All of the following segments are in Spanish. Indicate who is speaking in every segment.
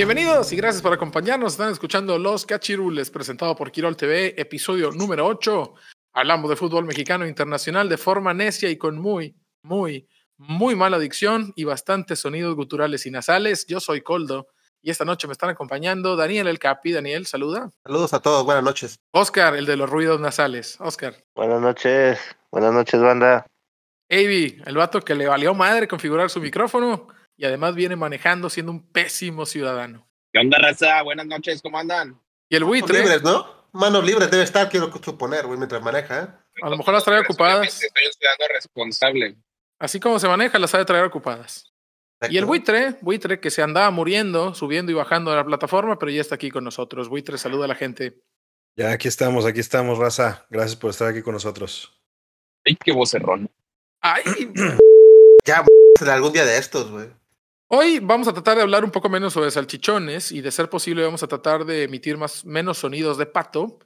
Speaker 1: Bienvenidos y gracias por acompañarnos. Están escuchando Los Cachirules, presentado por Quirol TV, episodio número 8. Hablamos de fútbol mexicano internacional de forma necia y con muy, muy, muy mala dicción y bastantes sonidos guturales y nasales. Yo soy Coldo y esta noche me están acompañando Daniel El Capi. Daniel, saluda.
Speaker 2: Saludos a todos, buenas noches.
Speaker 1: Oscar, el de los ruidos nasales. Oscar.
Speaker 3: Buenas noches, buenas noches, banda.
Speaker 1: Avi, el vato que le valió madre configurar su micrófono y además viene manejando siendo un pésimo ciudadano.
Speaker 4: ¿Qué onda, raza? Buenas noches, ¿cómo andan?
Speaker 1: Y el buitre.
Speaker 2: Manos libres, ¿no? Manos libres debe estar, quiero suponer, güey, mientras maneja, ¿eh?
Speaker 1: A lo mejor las trae ocupadas.
Speaker 4: Soy un ciudadano responsable.
Speaker 1: Así como se maneja, las ha de traer ocupadas. Y el buitre, buitre que se andaba muriendo, subiendo y bajando de la plataforma, pero ya está aquí con nosotros. Buitre, saluda a la gente.
Speaker 5: Ya aquí estamos, aquí estamos, raza. Gracias por estar aquí con nosotros.
Speaker 4: Ay, qué vocerrón.
Speaker 1: Ay,
Speaker 2: Ya, algún día de estos, güey.
Speaker 1: Hoy vamos a tratar de hablar un poco menos sobre salchichones y de ser posible vamos a tratar de emitir más, menos sonidos de pato,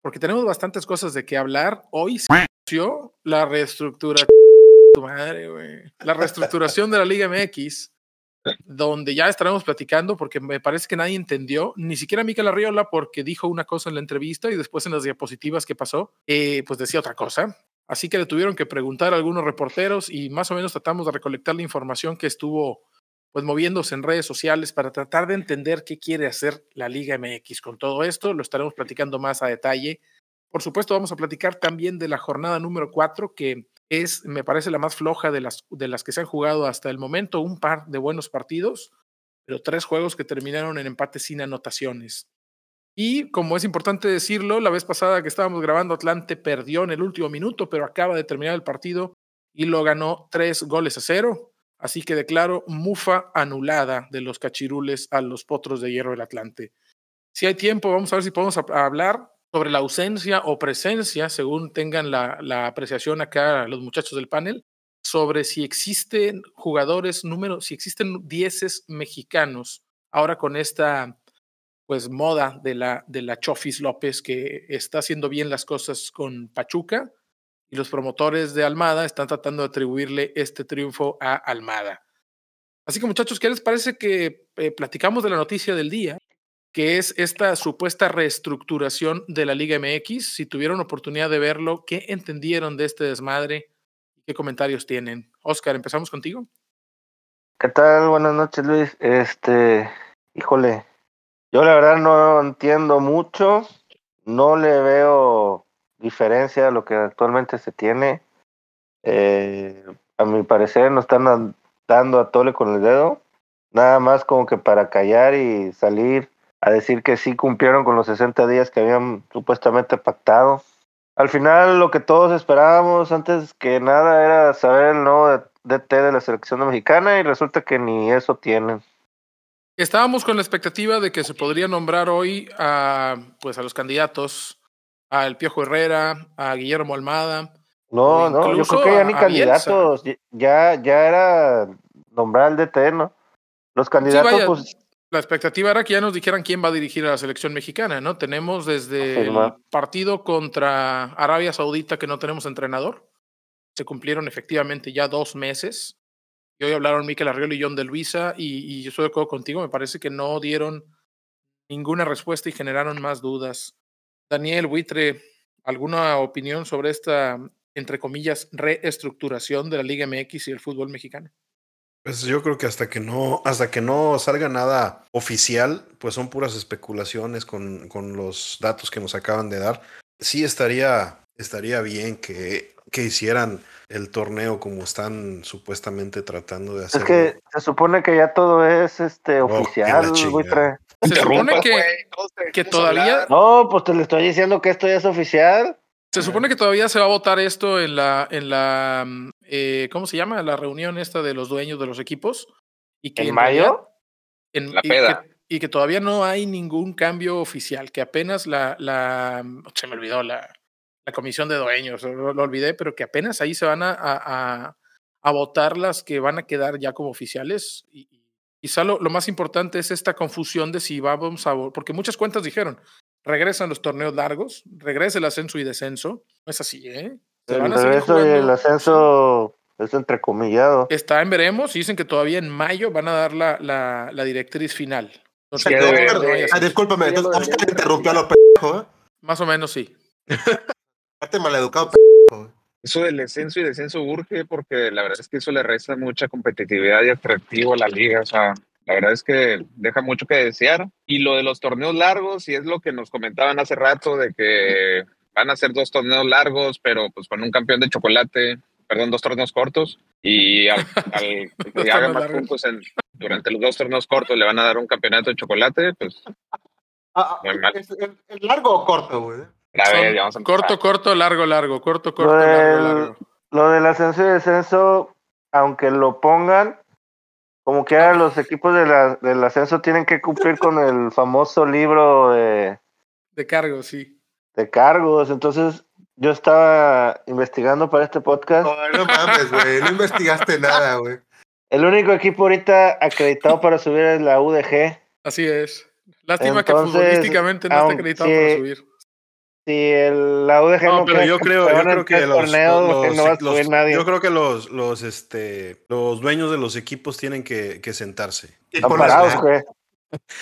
Speaker 1: porque tenemos bastantes cosas de qué hablar. Hoy se anunció la madre. La reestructuración de la Liga MX, donde ya estaremos platicando porque me parece que nadie entendió, ni siquiera Mikel Arriola porque dijo una cosa en la entrevista y después en las diapositivas que pasó, eh, pues decía otra cosa. Así que le tuvieron que preguntar a algunos reporteros y más o menos tratamos de recolectar la información que estuvo pues moviéndose en redes sociales para tratar de entender qué quiere hacer la Liga MX con todo esto. Lo estaremos platicando más a detalle. Por supuesto, vamos a platicar también de la jornada número 4, que es, me parece, la más floja de las, de las que se han jugado hasta el momento. Un par de buenos partidos, pero tres juegos que terminaron en empate sin anotaciones. Y como es importante decirlo, la vez pasada que estábamos grabando, Atlante perdió en el último minuto, pero acaba de terminar el partido y lo ganó tres goles a cero. Así que declaro mufa anulada de los cachirules a los potros de hierro del Atlante. Si hay tiempo, vamos a ver si podemos hablar sobre la ausencia o presencia, según tengan la, la apreciación acá los muchachos del panel, sobre si existen jugadores número, si existen dieces mexicanos ahora con esta pues moda de la, de la Chofis López que está haciendo bien las cosas con Pachuca y los promotores de Almada están tratando de atribuirle este triunfo a Almada. Así que muchachos, ¿qué les parece que eh, platicamos de la noticia del día? que es esta supuesta reestructuración de la Liga MX. Si tuvieron oportunidad de verlo, ¿qué entendieron de este desmadre? ¿Qué comentarios tienen? Oscar, empezamos contigo.
Speaker 3: ¿Qué tal? Buenas noches, Luis. Este, híjole, yo la verdad no entiendo mucho, no le veo diferencia a lo que actualmente se tiene. Eh, a mi parecer no están dando a tole con el dedo, nada más como que para callar y salir a decir que sí cumplieron con los 60 días que habían supuestamente pactado. Al final lo que todos esperábamos antes que nada era saber el nuevo DT de la selección mexicana y resulta que ni eso tienen.
Speaker 1: Estábamos con la expectativa de que se podría nombrar hoy a, pues, a los candidatos, al Piojo Herrera, a Guillermo Almada.
Speaker 3: No, no, yo creo que ya ni
Speaker 1: Bielsa.
Speaker 3: candidatos, ya, ya era nombrar al DT, ¿no? Los candidatos,
Speaker 1: vaya,
Speaker 3: pues,
Speaker 1: La expectativa era que ya nos dijeran quién va a dirigir a la selección mexicana, ¿no? Tenemos desde el
Speaker 3: Afirma.
Speaker 1: partido contra Arabia Saudita que no tenemos entrenador. Se cumplieron efectivamente ya dos meses. Y hoy hablaron Miquel Arriola y John de Luisa, y, y yo estoy de acuerdo contigo, me parece que no dieron ninguna respuesta y generaron más dudas. Daniel Buitre, ¿alguna opinión sobre esta, entre comillas, reestructuración de la Liga MX y el fútbol mexicano?
Speaker 5: Pues yo creo que hasta que no, hasta que no salga nada oficial, pues son puras especulaciones con, con los datos que nos acaban de dar. Sí estaría, estaría bien que, que hicieran el torneo como están supuestamente tratando de
Speaker 3: es
Speaker 5: hacerlo.
Speaker 3: que se supone que ya todo es este
Speaker 5: Oh,
Speaker 3: oficial,
Speaker 5: chingada.
Speaker 1: Se supone que, que todavía.
Speaker 3: No, pues te le estoy diciendo que esto ya es oficial.
Speaker 1: Se supone que todavía se va a votar esto en la, en la, eh, ¿cómo se llama? La reunión esta de los dueños de los equipos. Y que
Speaker 3: ¿En mayo?
Speaker 1: en-
Speaker 4: La
Speaker 1: y,
Speaker 4: peda.
Speaker 1: que, y que todavía no hay ningún cambio oficial, que apenas la, la se me olvidó la, la comisión de dueños, lo, lo olvidé, pero que apenas ahí se van a, a, a- a votar las que van a quedar ya como oficiales. Y, y quizá lo, lo más importante es esta confusión de si vamos a, porque muchas cuentas dijeron, regresan los torneos largos, regresa el ascenso y descenso. No es así, ¿eh? Se
Speaker 3: El regreso y el ascenso es entrecomillado.
Speaker 1: Está en veremos y dicen que todavía en mayo van a dar la, la, la directriz final. Entonces,
Speaker 4: Sí,
Speaker 1: no-
Speaker 2: Ah, discúlpame, entonces Oscar interrumpió a los pendejos, ¿eh?
Speaker 1: Más o menos sí.
Speaker 2: Aparte maleducado pendejo.
Speaker 4: Eso del descenso y descenso urge porque la verdad es que eso le resta mucha competitividad y atractivo a la liga. O sea, la verdad es que deja mucho que desear. Y lo de los torneos largos, y es lo que nos comentaban hace rato, de que van a ser dos torneos largos, pero pues con un campeón de chocolate, perdón, dos torneos cortos. Y al, al que haga más puntos en, durante los dos torneos cortos le van a dar un campeonato de chocolate, pues
Speaker 2: Ah, ah,
Speaker 4: Muy mal.
Speaker 2: ¿es, es- es largo o corto, güey?
Speaker 4: A
Speaker 1: Son
Speaker 4: ver, ya vamos a empezar.
Speaker 1: corto, corto, largo, largo, corto, corto,
Speaker 3: Lo
Speaker 1: largo,
Speaker 3: del,
Speaker 1: largo.
Speaker 3: lo del ascenso y descenso, aunque lo pongan, como que ahora los equipos de la, del ascenso tienen que cumplir con el famoso libro de,
Speaker 1: De cargo, sí.
Speaker 3: de cargos. Entonces, yo estaba investigando para este podcast.
Speaker 2: No, no mames, güey. No investigaste nada, güey.
Speaker 3: El único equipo ahorita acreditado para subir es la UDG.
Speaker 1: Así es. Lástima que futbolísticamente no está acreditado para subir.
Speaker 3: Si el, la UDG no,
Speaker 5: No, pero
Speaker 3: queda
Speaker 5: yo creo, yo creo que los,
Speaker 3: torneos,
Speaker 5: los-
Speaker 3: no va a
Speaker 5: los-
Speaker 3: subir nadie.
Speaker 5: yo creo que los, los, este, los dueños de los equipos tienen que, que sentarse.
Speaker 2: Y
Speaker 3: Están parados, güey.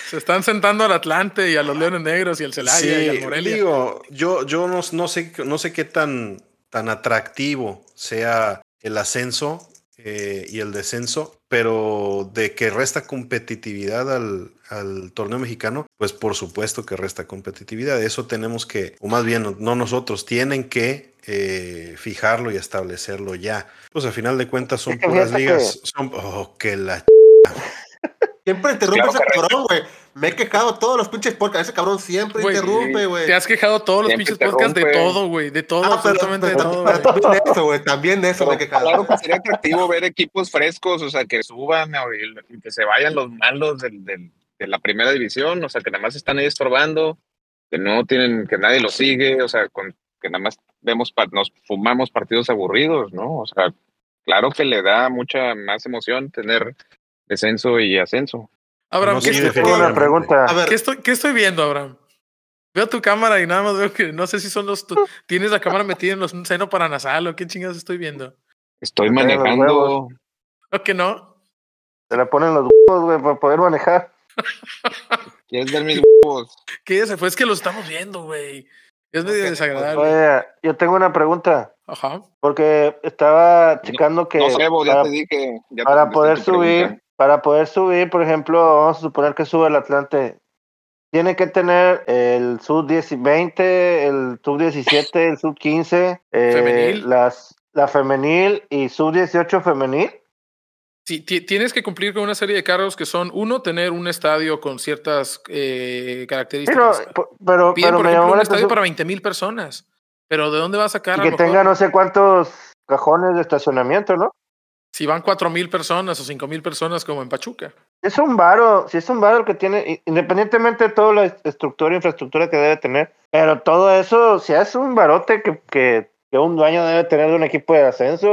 Speaker 1: Se están sentando al Atlante y a los Leones Negros y al Celaya y al Morelia.
Speaker 5: digo, yo, yo no, no sé, no sé qué tan, tan atractivo sea el ascenso eh, y el descenso, pero de que resta competitividad al, al torneo mexicano, pues por supuesto que resta competitividad. Eso tenemos que, o más bien, no nosotros, tienen que eh, fijarlo y establecerlo ya. Pues al final de cuentas son puras ligas. Son, oh, que la
Speaker 2: Siempre interrumpe
Speaker 4: Claro,
Speaker 2: ese
Speaker 4: correcto.
Speaker 2: cabrón, güey. Me he quejado todos los pinches podcasts. Ese cabrón siempre interrumpe, güey.
Speaker 1: Te has quejado todos los pinches podcasts de todo, güey. De todo,
Speaker 2: Ah, pero,
Speaker 1: absolutamente de
Speaker 2: pero-
Speaker 1: todo.
Speaker 2: pero
Speaker 1: güey.
Speaker 2: también de eso, güey. También de eso me he
Speaker 4: Pero
Speaker 2: quejado.
Speaker 4: Claro que sería atractivo ver equipos frescos, o sea, que suban y que se vayan los malos del, del- de la primera división, o sea, que nada más están ahí estorbando, que no tienen, que nadie los sigue, o sea, con, que nada más vemos, nos fumamos partidos aburridos, ¿no? O sea, claro que le da mucha más emoción tener descenso y ascenso.
Speaker 1: Abraham,
Speaker 5: No,
Speaker 1: ¿qué,
Speaker 5: sí,
Speaker 1: estoy,
Speaker 3: una pregunta.
Speaker 2: A ver,
Speaker 1: qué estoy- qué estoy viendo, Abraham? Veo tu cámara y nada más veo que no sé si son los. tu- Tienes la cámara metida en los un seno paranasal o qué chingados estoy viendo.
Speaker 4: Estoy
Speaker 3: los
Speaker 4: manejando,
Speaker 3: huevos.
Speaker 1: ¿O que no?
Speaker 3: Se la ponen los huevos, güey, para poder manejar.
Speaker 4: ¿quieres ver mis huevos?
Speaker 1: ¿Qué se fue? Es que lo estamos viendo, güey. Es medio desagradable.
Speaker 3: Oye, yo tengo una pregunta.
Speaker 1: Ajá.
Speaker 3: Porque estaba checando que
Speaker 4: No sé, vos, ya
Speaker 3: para,
Speaker 4: te dije. ya
Speaker 3: para poder subir, para poder subir, por ejemplo, vamos a suponer que sube el Atlante. Tiene que tener el sub 10 y 20, el sub 17, el sub 15, eh,
Speaker 1: Femenil.
Speaker 3: las la femenil y sub 18 femenil.
Speaker 1: Sí, ti- tienes que cumplir con una serie de cargos que son, uno, tener un estadio con ciertas eh,
Speaker 3: Pero,
Speaker 1: características.
Speaker 3: pero,
Speaker 1: Piden,
Speaker 3: pero
Speaker 1: por
Speaker 3: me
Speaker 1: ejemplo, un estadio para 20 mil personas. Pero ¿de dónde va a sacar?
Speaker 3: y
Speaker 1: a
Speaker 3: que
Speaker 1: mejor,
Speaker 3: tenga no sé cuántos cajones de estacionamiento, ¿no?
Speaker 1: Si van 4 mil personas o 5 mil personas como en Pachuca.
Speaker 3: Es un varo, si es un varo el que tiene, independientemente de toda la estructura, infraestructura que debe tener, pero todo eso, si es un barote que, que, que un dueño debe tener de un equipo de ascenso,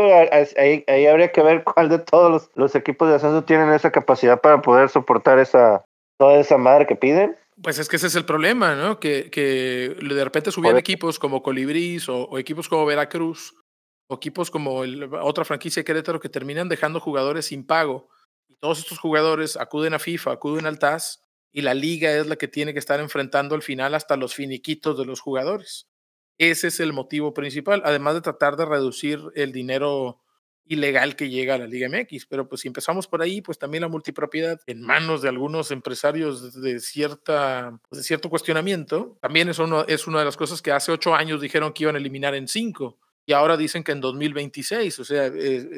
Speaker 3: ahí, ahí habría que ver cuál de todos los, los equipos de ascenso tienen esa capacidad para poder soportar esa toda esa madre que piden.
Speaker 1: Pues es que ese es el problema, ¿no? Que, que de repente subían equipos como Colibrís o, o equipos como Veracruz o equipos como el- otra franquicia de Querétaro que terminan dejando jugadores sin pago. Y todos estos jugadores acuden a FIFA, acuden al TAS y la liga es la que tiene que estar enfrentando al final hasta los finiquitos de los jugadores. Ese es el motivo principal, además de tratar de reducir el dinero ilegal que llega a la Liga MX. Pero pues si empezamos por ahí, pues también la multipropiedad en manos de algunos empresarios de cierta pues, de cierto cuestionamiento, también es, uno, es una de las cosas que hace ocho años dijeron que iban a eliminar en cinco y ahora dicen que en 2026, o sea,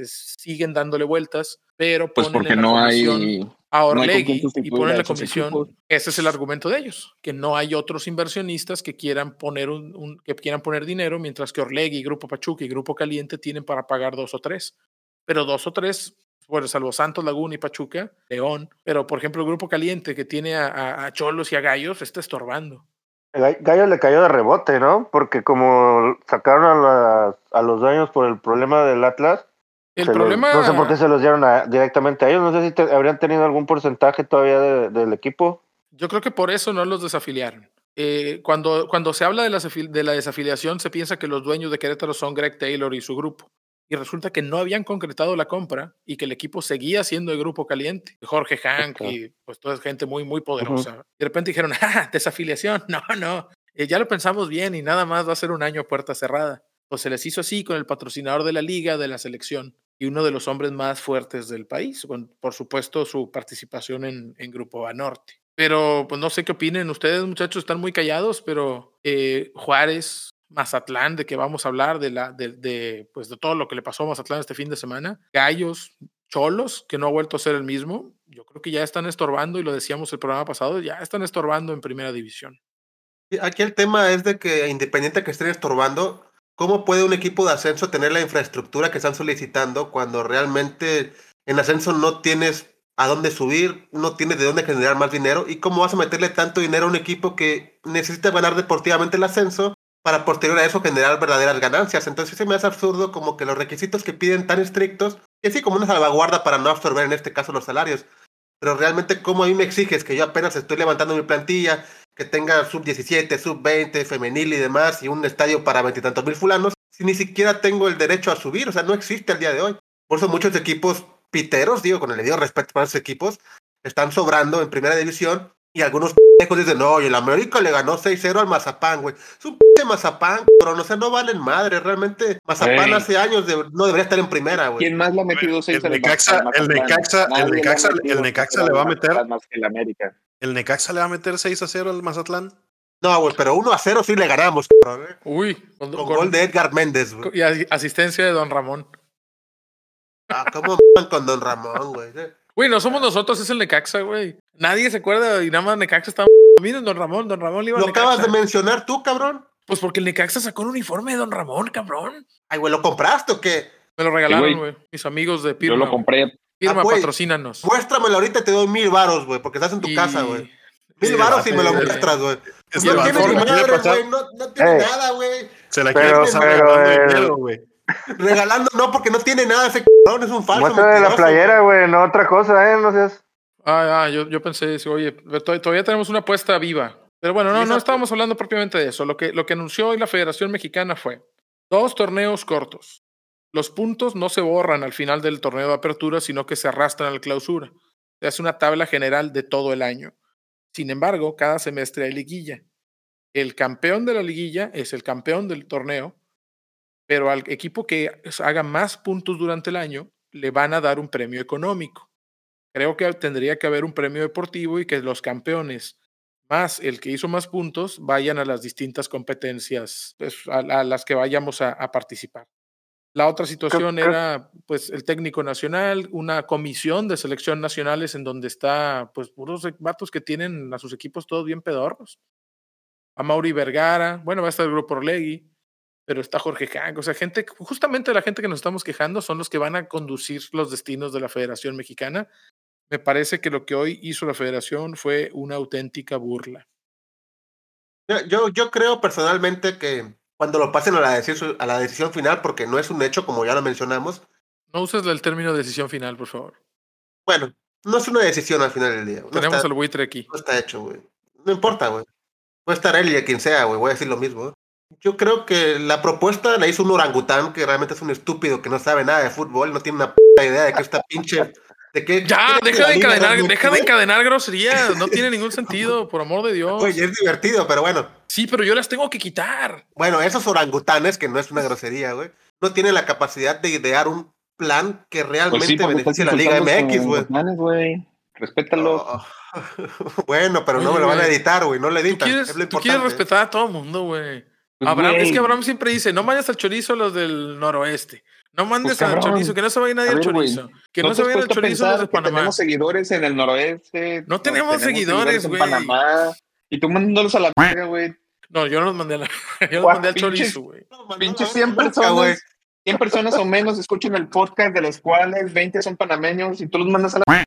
Speaker 1: siguen dándole vueltas, pero
Speaker 4: Pues
Speaker 1: ponen
Speaker 4: porque
Speaker 1: en la
Speaker 4: no hay.
Speaker 1: a
Speaker 4: no
Speaker 1: Orlegui
Speaker 4: quién
Speaker 1: y ponen la comisión. Ese es el argumento de ellos, que no hay otros inversionistas que quieran poner un, un- que quieran poner dinero, mientras que Orlegui, Grupo Pachuca y Grupo Caliente tienen para pagar dos o tres. Pero dos o tres, bueno, salvo Santos, Laguna y Pachuca, León. Pero por ejemplo, el Grupo Caliente que tiene a, a- a Cholos y a Gallos está estorbando.
Speaker 3: El Gallo le cayó de rebote, ¿no? Porque como sacaron a, la- a los dueños por el problema del Atlas,
Speaker 1: El problema.
Speaker 3: no sé por qué se los dieron a- directamente a ellos. No sé si te- habrían tenido algún porcentaje todavía de- del equipo.
Speaker 1: Yo creo que por eso no los desafiliaron. Eh, cuando, cuando se habla de la, de la desafiliación, se piensa que los dueños de Querétaro son Greg Taylor y su grupo. Y resulta que no habían concretado la compra y que el equipo seguía siendo el grupo caliente. Jorge Hank y pues toda gente muy, muy poderosa. De repente dijeron, ¡ah, desafiliación! No, no, eh, ya lo pensamos bien y nada más va a ser un año a puerta cerrada. Pues se les hizo así con el patrocinador de la liga, de la selección y uno de los hombres más fuertes del país, con por supuesto su participación en, en Grupo Banorte. Pero pues no sé qué opinen ustedes, muchachos, están muy callados, pero eh, Juárez, Mazatlán, de que vamos a hablar, de, la, de, de, pues, de todo lo que le pasó a Mazatlán este fin de semana, Gallos, Cholos, que no ha vuelto a ser el mismo, yo creo que ya están estorbando, y lo decíamos el programa pasado, ya están estorbando en primera división.
Speaker 2: Aquí el tema es de que independiente que estén estorbando, ¿cómo puede un equipo de ascenso tener la infraestructura que están solicitando cuando realmente en ascenso no tienes a dónde subir, no tienes de dónde generar más dinero? ¿Y cómo vas a meterle tanto dinero a un equipo que necesita ganar deportivamente el ascenso para posterior a eso generar verdaderas ganancias? Entonces se me hace absurdo como que los requisitos que piden tan estrictos, y así como una salvaguarda para no absorber en este caso los salarios. Pero realmente, ¿cómo a mí me exiges que yo apenas estoy levantando mi plantilla, que tenga sub 17, sub 20, femenil y demás, y un estadio para veintitantos mil fulanos, si ni siquiera tengo el derecho a subir? O sea, no existe al día de hoy. Por eso muchos equipos piteros, digo, con el debido respeto para esos equipos, están sobrando en primera división, y algunos pendejos dicen, no, oye, el América le ganó 6-0 al Mazapán, güey. Es un p Mazapán, pero no sé, no valen madre. Realmente, Mazapán
Speaker 4: Ey.
Speaker 2: hace años de- no debería estar en primera, güey.
Speaker 4: ¿Quién más le ha metido seis
Speaker 5: El
Speaker 4: al
Speaker 5: Necaxa- el? Necaxa- el Necaxa- el Necaxa le va a meter-
Speaker 4: Más que el América.
Speaker 5: ¿El Necaxa le va a meter 6 a 0 al Mazatlán?
Speaker 2: No, güey, pero 1 a 0 sí le ganamos, cabrón, ¿eh?
Speaker 1: Uy, con,
Speaker 2: Con
Speaker 1: con-
Speaker 2: gol de Edgar Méndez, güey.
Speaker 1: y asi- asistencia de Don Ramón.
Speaker 2: Ah, ¿cómo con Don Ramón, güey?
Speaker 1: Güey, no somos nosotros, es el Necaxa, güey. Nadie se acuerda y nada más Necaxa está. Miren, Don Ramón, Don Ramón le iba al
Speaker 2: Lo acabas de mencionar tú, cabrón.
Speaker 1: Pues porque el Necaxa sacó un uniforme de Don Ramón, cabrón.
Speaker 2: Ay, güey, ¿lo compraste o qué?
Speaker 1: Me lo regalaron,
Speaker 4: güey.
Speaker 1: Mis amigos de
Speaker 4: Yo
Speaker 1: Pirma.
Speaker 4: lo
Speaker 1: güey.
Speaker 4: compré.
Speaker 1: Pirma,
Speaker 2: Ah, güey.
Speaker 1: patrocínanos.
Speaker 2: Muéstramelo ahorita y te doy mil varos, güey, porque estás en tu
Speaker 1: Y-
Speaker 2: casa, güey. Mil varos y me lo muestras, güey.
Speaker 5: Es
Speaker 2: No
Speaker 5: que
Speaker 2: tiene
Speaker 5: Valfor
Speaker 2: ni madre, güey. No, no
Speaker 3: Ey.
Speaker 2: nada, güey.
Speaker 5: Se la
Speaker 3: Pero-
Speaker 5: quiere
Speaker 3: pero
Speaker 5: güey.
Speaker 2: Regalando no, porque no tiene nada ese cabrón, es un falso.
Speaker 3: Muestra de la playera, güey, no otra cosa, ¿eh? No seas.
Speaker 1: Ah, ah, yo, yo pensé, oye, todavía tenemos una apuesta viva. Pero bueno, no, no estábamos hablando propiamente de eso. Lo que, lo que anunció hoy la Federación Mexicana fue dos torneos cortos. Los puntos no se borran al final del torneo de apertura, sino que se arrastran al clausura. Se hace una tabla general de todo el año. Sin embargo, cada semestre hay liguilla. El campeón de la liguilla es el campeón del torneo, pero al equipo que haga más puntos durante el año le van a dar un premio económico. Creo que tendría que haber un premio deportivo y que los campeones más el que hizo más puntos vayan a las distintas competencias pues, a, a las que vayamos a, a participar. La otra situación era pues el técnico nacional, una comisión de selección nacionales en donde está pues puros vatos que tienen a sus equipos todos bien pedorros. A Mauri Vergara, bueno, va a estar el grupo Orlegui, pero está Jorge Hank, o sea, gente, justamente la gente que nos estamos quejando son los que van a conducir los destinos de la Federación Mexicana. Me parece que lo que hoy hizo la Federación fue una auténtica burla.
Speaker 2: Yo, yo, creo personalmente que cuando lo pasen a la, decisión, a la decisión final, porque no es un hecho, como ya lo mencionamos,
Speaker 1: No uses el término decisión final, por favor.
Speaker 2: bueno, no es una decisión al final del día. No
Speaker 1: Tenemos
Speaker 2: está,
Speaker 1: al buitre aquí.
Speaker 2: no está hecho, güey. No importa, güey. Puede estar él y quien sea, güey. Voy a decir lo mismo. Yo creo que la propuesta la hizo un orangután que realmente es un estúpido que no sabe nada de fútbol, no tiene una p idea de que esta pinche. De que,
Speaker 1: Ya, deja de encadenar,
Speaker 2: realmente,
Speaker 1: deja de encadenar groserías. No tiene ningún sentido, por amor de Dios.
Speaker 2: Güey, es divertido, pero bueno.
Speaker 1: Sí, pero yo las tengo que quitar.
Speaker 2: Bueno, esos orangutanes, que no es una grosería, güey, no tienen la capacidad de idear un plan que realmente
Speaker 4: Pues sí, porque estás
Speaker 2: beneficie a la Liga MX, güey.
Speaker 4: Respétalos.
Speaker 2: Oh. bueno, pero no
Speaker 1: Oye,
Speaker 2: me lo van a editar, güey. No le
Speaker 1: Tú
Speaker 2: editan.
Speaker 1: quieres,
Speaker 2: es lo
Speaker 1: tú quieres respetar a todo el mundo, güey. Abraham, es que Abraham siempre dice, no mandes al chorizo los del noroeste. No mandes
Speaker 4: Pues,
Speaker 1: al
Speaker 4: cabrón.
Speaker 1: chorizo, que no se vaya nadie al
Speaker 4: ver, güey,
Speaker 1: chorizo. Que
Speaker 4: ¿no
Speaker 1: se
Speaker 4: has
Speaker 1: vayan al chorizo los de
Speaker 4: que
Speaker 1: Panamá.
Speaker 4: Tenemos seguidores en el noroeste.
Speaker 1: No tenemos seguidores,
Speaker 4: en
Speaker 1: güey.
Speaker 4: Panamá. Y tú mandándolos a la verga, güey.
Speaker 1: No, yo no los mandé, a la- yo los mandé al chorizo, güey.
Speaker 4: Pinches
Speaker 2: la
Speaker 4: 100
Speaker 2: verga, güey.
Speaker 4: personas. 100 personas o menos escuchan el podcast, de los cuales 20 son panameños y tú los mandas a la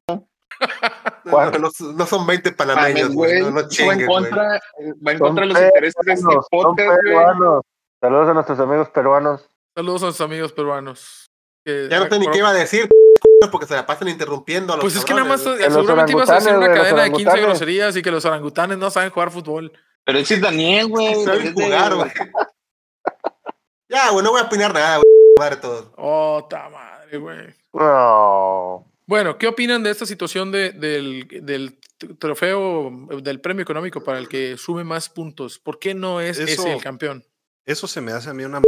Speaker 2: No, no, no, no son 20 panameños, güey. No, no
Speaker 4: Eso va en
Speaker 2: chingues, güey.
Speaker 4: va en contra de los intereses de este podcast, güey.
Speaker 3: Saludos a nuestros amigos peruanos.
Speaker 1: Saludos a nuestros amigos peruanos. Que-
Speaker 2: Ya no sé ni qué iba a decir, porque se la pasan interrumpiendo a los
Speaker 1: Pues es que nada más seguramente ibas a decir una cadena de 15
Speaker 3: orangutanes.
Speaker 1: groserías y que los orangutanes no saben jugar fútbol.
Speaker 4: Pero ese es Daniel, güey.
Speaker 2: güey. Saben jugar, güey. Ya, güey, no voy a opinar nada, güey. Madre todo.
Speaker 1: Oh, ta madre, güey.
Speaker 3: No.
Speaker 1: Bueno, ¿qué opinan de esta situación de- del, trofeo, del premio económico para el que sube más puntos? ¿Por qué no es
Speaker 5: Eso-
Speaker 1: ese el campeón?
Speaker 5: Eso se me hace a mí una...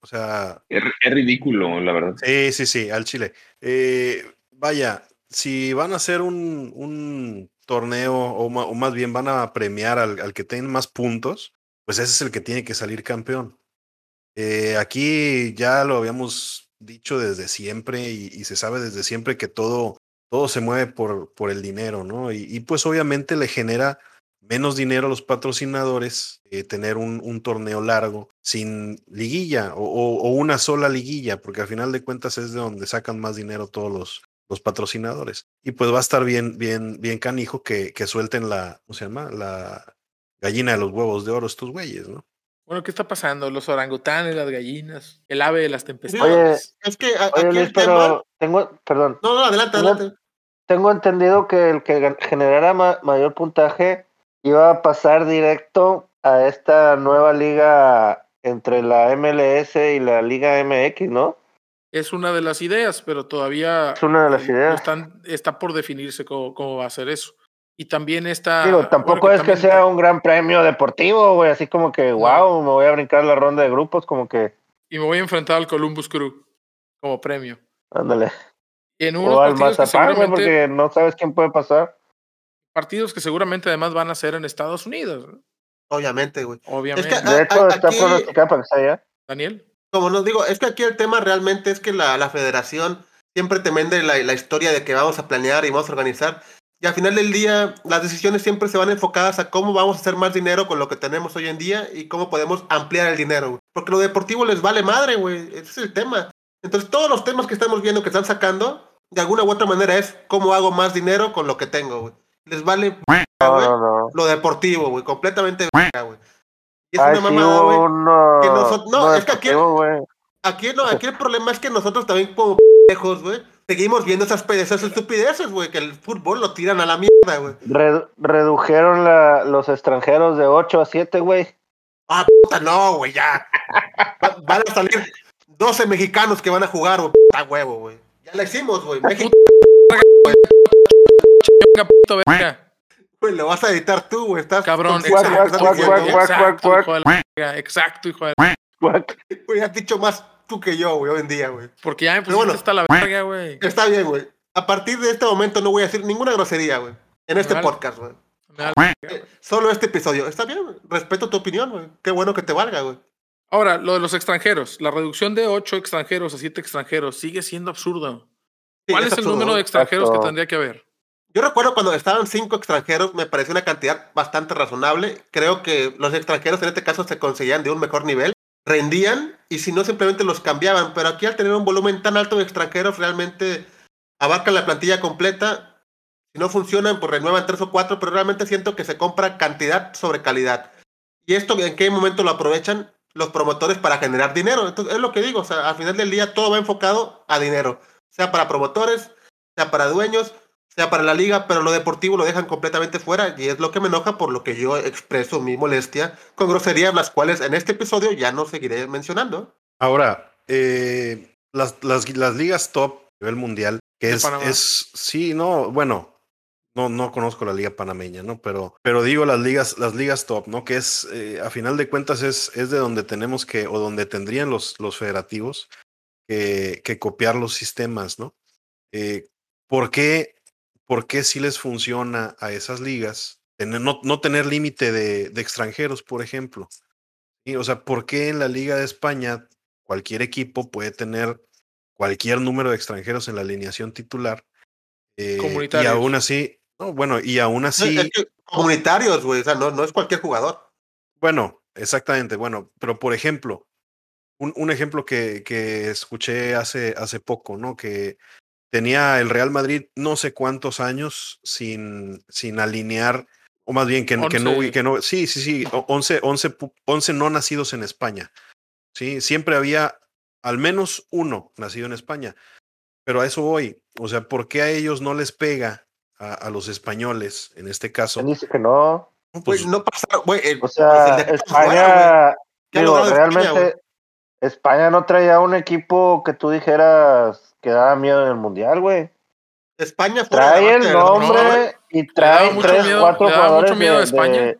Speaker 5: O sea,
Speaker 4: Es, es ridículo, la verdad.
Speaker 5: Sí, sí, sí, al Chile. Eh, vaya, si van a hacer un, un torneo, o, ma- o más bien van a premiar al, al que tenga más puntos, pues ese es el que tiene que salir campeón. Eh, aquí ya lo habíamos dicho desde siempre y, se sabe desde siempre que todo, todo se mueve por, por el dinero, ¿no? Y, pues obviamente le genera menos dinero a los patrocinadores eh, tener un, un torneo largo sin liguilla o una sola liguilla, porque al final de cuentas es de donde sacan más dinero todos los, los patrocinadores. Y pues va a estar bien, bien, bien canijo que, que suelten la, ¿cómo se llama? La gallina de los huevos de oro estos güeyes, ¿no?
Speaker 1: Bueno, ¿qué está pasando? Los orangutanes, las gallinas, el ave de las
Speaker 3: Oye,
Speaker 1: tempestades.
Speaker 2: Es que a-
Speaker 3: Oye,
Speaker 2: aquí
Speaker 3: Luis,
Speaker 2: el tema.
Speaker 3: pero tengo, perdón,
Speaker 2: No, no, adelante,
Speaker 3: Tengo-
Speaker 2: adelante.
Speaker 3: tengo entendido que el que generara ma- mayor puntaje iba a pasar directo a esta nueva liga entre la MLS y la Liga MX, ¿no?
Speaker 1: Es una de las ideas, pero todavía
Speaker 3: Es una de las ideas.
Speaker 1: están- está por definirse cómo, cómo va a ser eso. Y también está...
Speaker 3: Digo, tampoco
Speaker 1: bueno,
Speaker 3: es que
Speaker 1: también-
Speaker 3: sea un gran premio deportivo, güey, así como que, wow, me voy a brincar la ronda de grupos, como que,
Speaker 1: Y me voy a enfrentar al Columbus Crew como premio.
Speaker 3: ándale.
Speaker 1: Y en unos
Speaker 3: O al Mazapán, güey, porque no sabes quién puede pasar.
Speaker 1: partidos que seguramente además van a ser en Estados Unidos, ¿no?
Speaker 2: Obviamente, güey.
Speaker 1: obviamente.
Speaker 3: De hecho,
Speaker 2: a-
Speaker 3: está
Speaker 2: aquí-
Speaker 3: pronosticado para que sea allá.
Speaker 1: Daniel.
Speaker 2: Como nos digo, es que aquí el tema realmente es que la, la federación siempre te vende la, la historia de que vamos a planear y vamos a organizar. Y al final del día, las decisiones siempre se van enfocadas a cómo vamos a hacer más dinero con lo que tenemos hoy en día y cómo podemos ampliar el dinero. güey. Porque lo deportivo les vale madre, güey. Ese es el tema. Entonces, todos los temas que estamos viendo que están sacando, de alguna u otra manera es cómo hago más dinero con lo que tengo, güey. Les vale
Speaker 3: No, no, no.
Speaker 2: lo deportivo, güey. Completamente güey. Y es
Speaker 3: Ay,
Speaker 2: una mamada, güey.
Speaker 3: uno,
Speaker 2: que no,
Speaker 3: uno
Speaker 2: es que aquí-. Aquí, no, aquí el problema es que nosotros también como pendejos, güey, seguimos viendo esas, esas estupideces, güey, que el fútbol lo tiran a la mierda, güey.
Speaker 3: Redu- redujeron la, los extranjeros de 8 a 7, güey.
Speaker 2: Ah, puta, no, güey, ya. Va- van a salir 12 mexicanos que van a jugar, güey, puta huevo, güey. Ya la hicimos, güey. México,
Speaker 1: Venga, puto verga.
Speaker 2: güey, lo vas a editar tú, güey. Estás
Speaker 1: Cabrón,
Speaker 2: de
Speaker 1: exacto, hijo de la verga, exacto, hijo de la
Speaker 2: Güey, has dicho más tú que yo, güey, hoy en día, güey.
Speaker 1: Porque ya me pusiste
Speaker 2: bueno.
Speaker 1: hasta la verga, güey.
Speaker 2: Está bien, güey. A partir de este momento no voy a decir ninguna grosería, güey. En este
Speaker 1: Vale.
Speaker 2: podcast, güey.
Speaker 1: La verga.
Speaker 2: Solo este episodio. Está bien, güey. Respeto tu opinión, güey. Qué bueno que te valga, güey.
Speaker 1: Ahora, lo de los extranjeros. La reducción de 8 extranjeros a 7 extranjeros sigue siendo absurdo.
Speaker 2: Sí,
Speaker 1: ¿Cuál es, el
Speaker 2: absurdo,
Speaker 1: número de extranjeros que tendría que haber?
Speaker 2: Yo recuerdo cuando estaban cinco extranjeros, me pareció una cantidad bastante razonable. Creo que los extranjeros en este caso se conseguían de un mejor nivel, rendían y si no simplemente los cambiaban. Pero aquí al tener un volumen tan alto de extranjeros, realmente abarcan la plantilla completa. Si no funcionan, pues renuevan tres o cuatro, pero realmente siento que se compra cantidad sobre calidad. ¿Y esto en qué momento lo aprovechan? Los promotores para generar dinero. Entonces, es lo que digo, o sea, al final del día todo va enfocado a dinero, sea para promotores, sea para dueños, sea para la liga, pero lo deportivo lo dejan completamente fuera y es lo que me enoja por lo que yo expreso mi molestia con groserías, las cuales en este episodio ya no seguiré mencionando.
Speaker 5: Ahora, eh, las, las, las ligas top a nivel mundial, que es, es, sí, no, bueno, no, no conozco la liga panameña, ¿no? Pero, pero digo las ligas, las ligas top, ¿no? Que es, eh, a final de cuentas, es, es de donde tenemos que, o donde tendrían los, los federativos que, que copiar los sistemas, ¿no? Eh, ¿Por qué, por qué si les funciona a esas ligas no, no tener límite de, de extranjeros, por ejemplo? Y, o sea, ¿por qué en la Liga de España cualquier equipo puede tener cualquier número de extranjeros en la alineación titular? eh, y aún así, no, bueno, y aún
Speaker 2: No,
Speaker 5: así,
Speaker 2: es que comunitarios, güey. O sea, no, no es cualquier jugador.
Speaker 5: bueno, exactamente, bueno, pero por ejemplo, un, un ejemplo que, que escuché hace, hace poco, ¿no? Que tenía el Real Madrid no sé cuántos años sin, sin alinear, o más bien que, que no, que no, sí, sí, sí, o- 11, 11, pu- 11 no nacidos en España. Sí, siempre había al menos uno nacido en España. Pero a eso voy. O sea, ¿por qué a ellos no les pega a, a los españoles, en este caso?
Speaker 3: ¿Quién dice que no?
Speaker 5: Pues,
Speaker 2: no pasaron, güey.
Speaker 3: O sea,
Speaker 2: el de fuera,
Speaker 3: España,
Speaker 2: ¿Qué ha
Speaker 3: digo,
Speaker 2: logrado España,
Speaker 3: realmente España no traía un equipo que tú dijeras que daba miedo en el mundial, güey.
Speaker 2: España fuera
Speaker 3: Trae el nombre y trae tres,
Speaker 1: miedo-
Speaker 3: cuatro jugadores
Speaker 1: mucho miedo a
Speaker 3: de-
Speaker 1: España.
Speaker 3: de-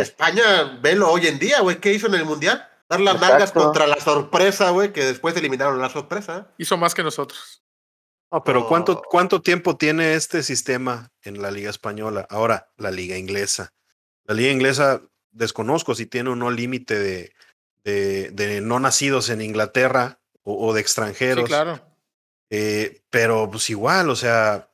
Speaker 2: España, velo hoy en día, güey. ¿Qué hizo en el mundial? Dar las
Speaker 3: Exacto.
Speaker 2: nalgas contra la sorpresa, güey, que después eliminaron la sorpresa.
Speaker 1: Hizo más que nosotros.
Speaker 5: no, pero ¿cuánto. ¿cuánto tiempo tiene este sistema en la Liga Española? Ahora, la Liga Inglesa. La Liga Inglesa, desconozco si tiene o no límite de, de, de no nacidos en Inglaterra o, o de extranjeros.
Speaker 1: Sí, claro.
Speaker 5: Eh, pero pues igual, o sea,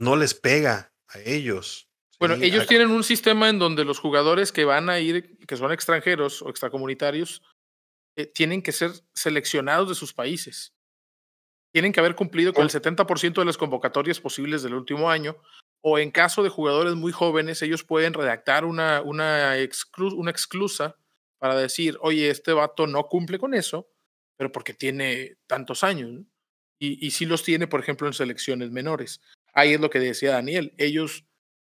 Speaker 5: no les pega a ellos.
Speaker 1: Bueno,
Speaker 5: ¿sí?
Speaker 1: ellos tienen un sistema en donde los jugadores que van a ir, que son extranjeros o extracomunitarios, eh, tienen que ser seleccionados de sus países. Tienen que haber cumplido con el 70% de las convocatorias posibles del último año, o en caso de jugadores muy jóvenes, ellos pueden redactar una, una, exclu- una exclusa para decir, oye, este vato no cumple con eso, pero porque tiene tantos años. Y, y sí los tiene, por ejemplo, en selecciones menores. Ahí es lo que decía Daniel. Ellos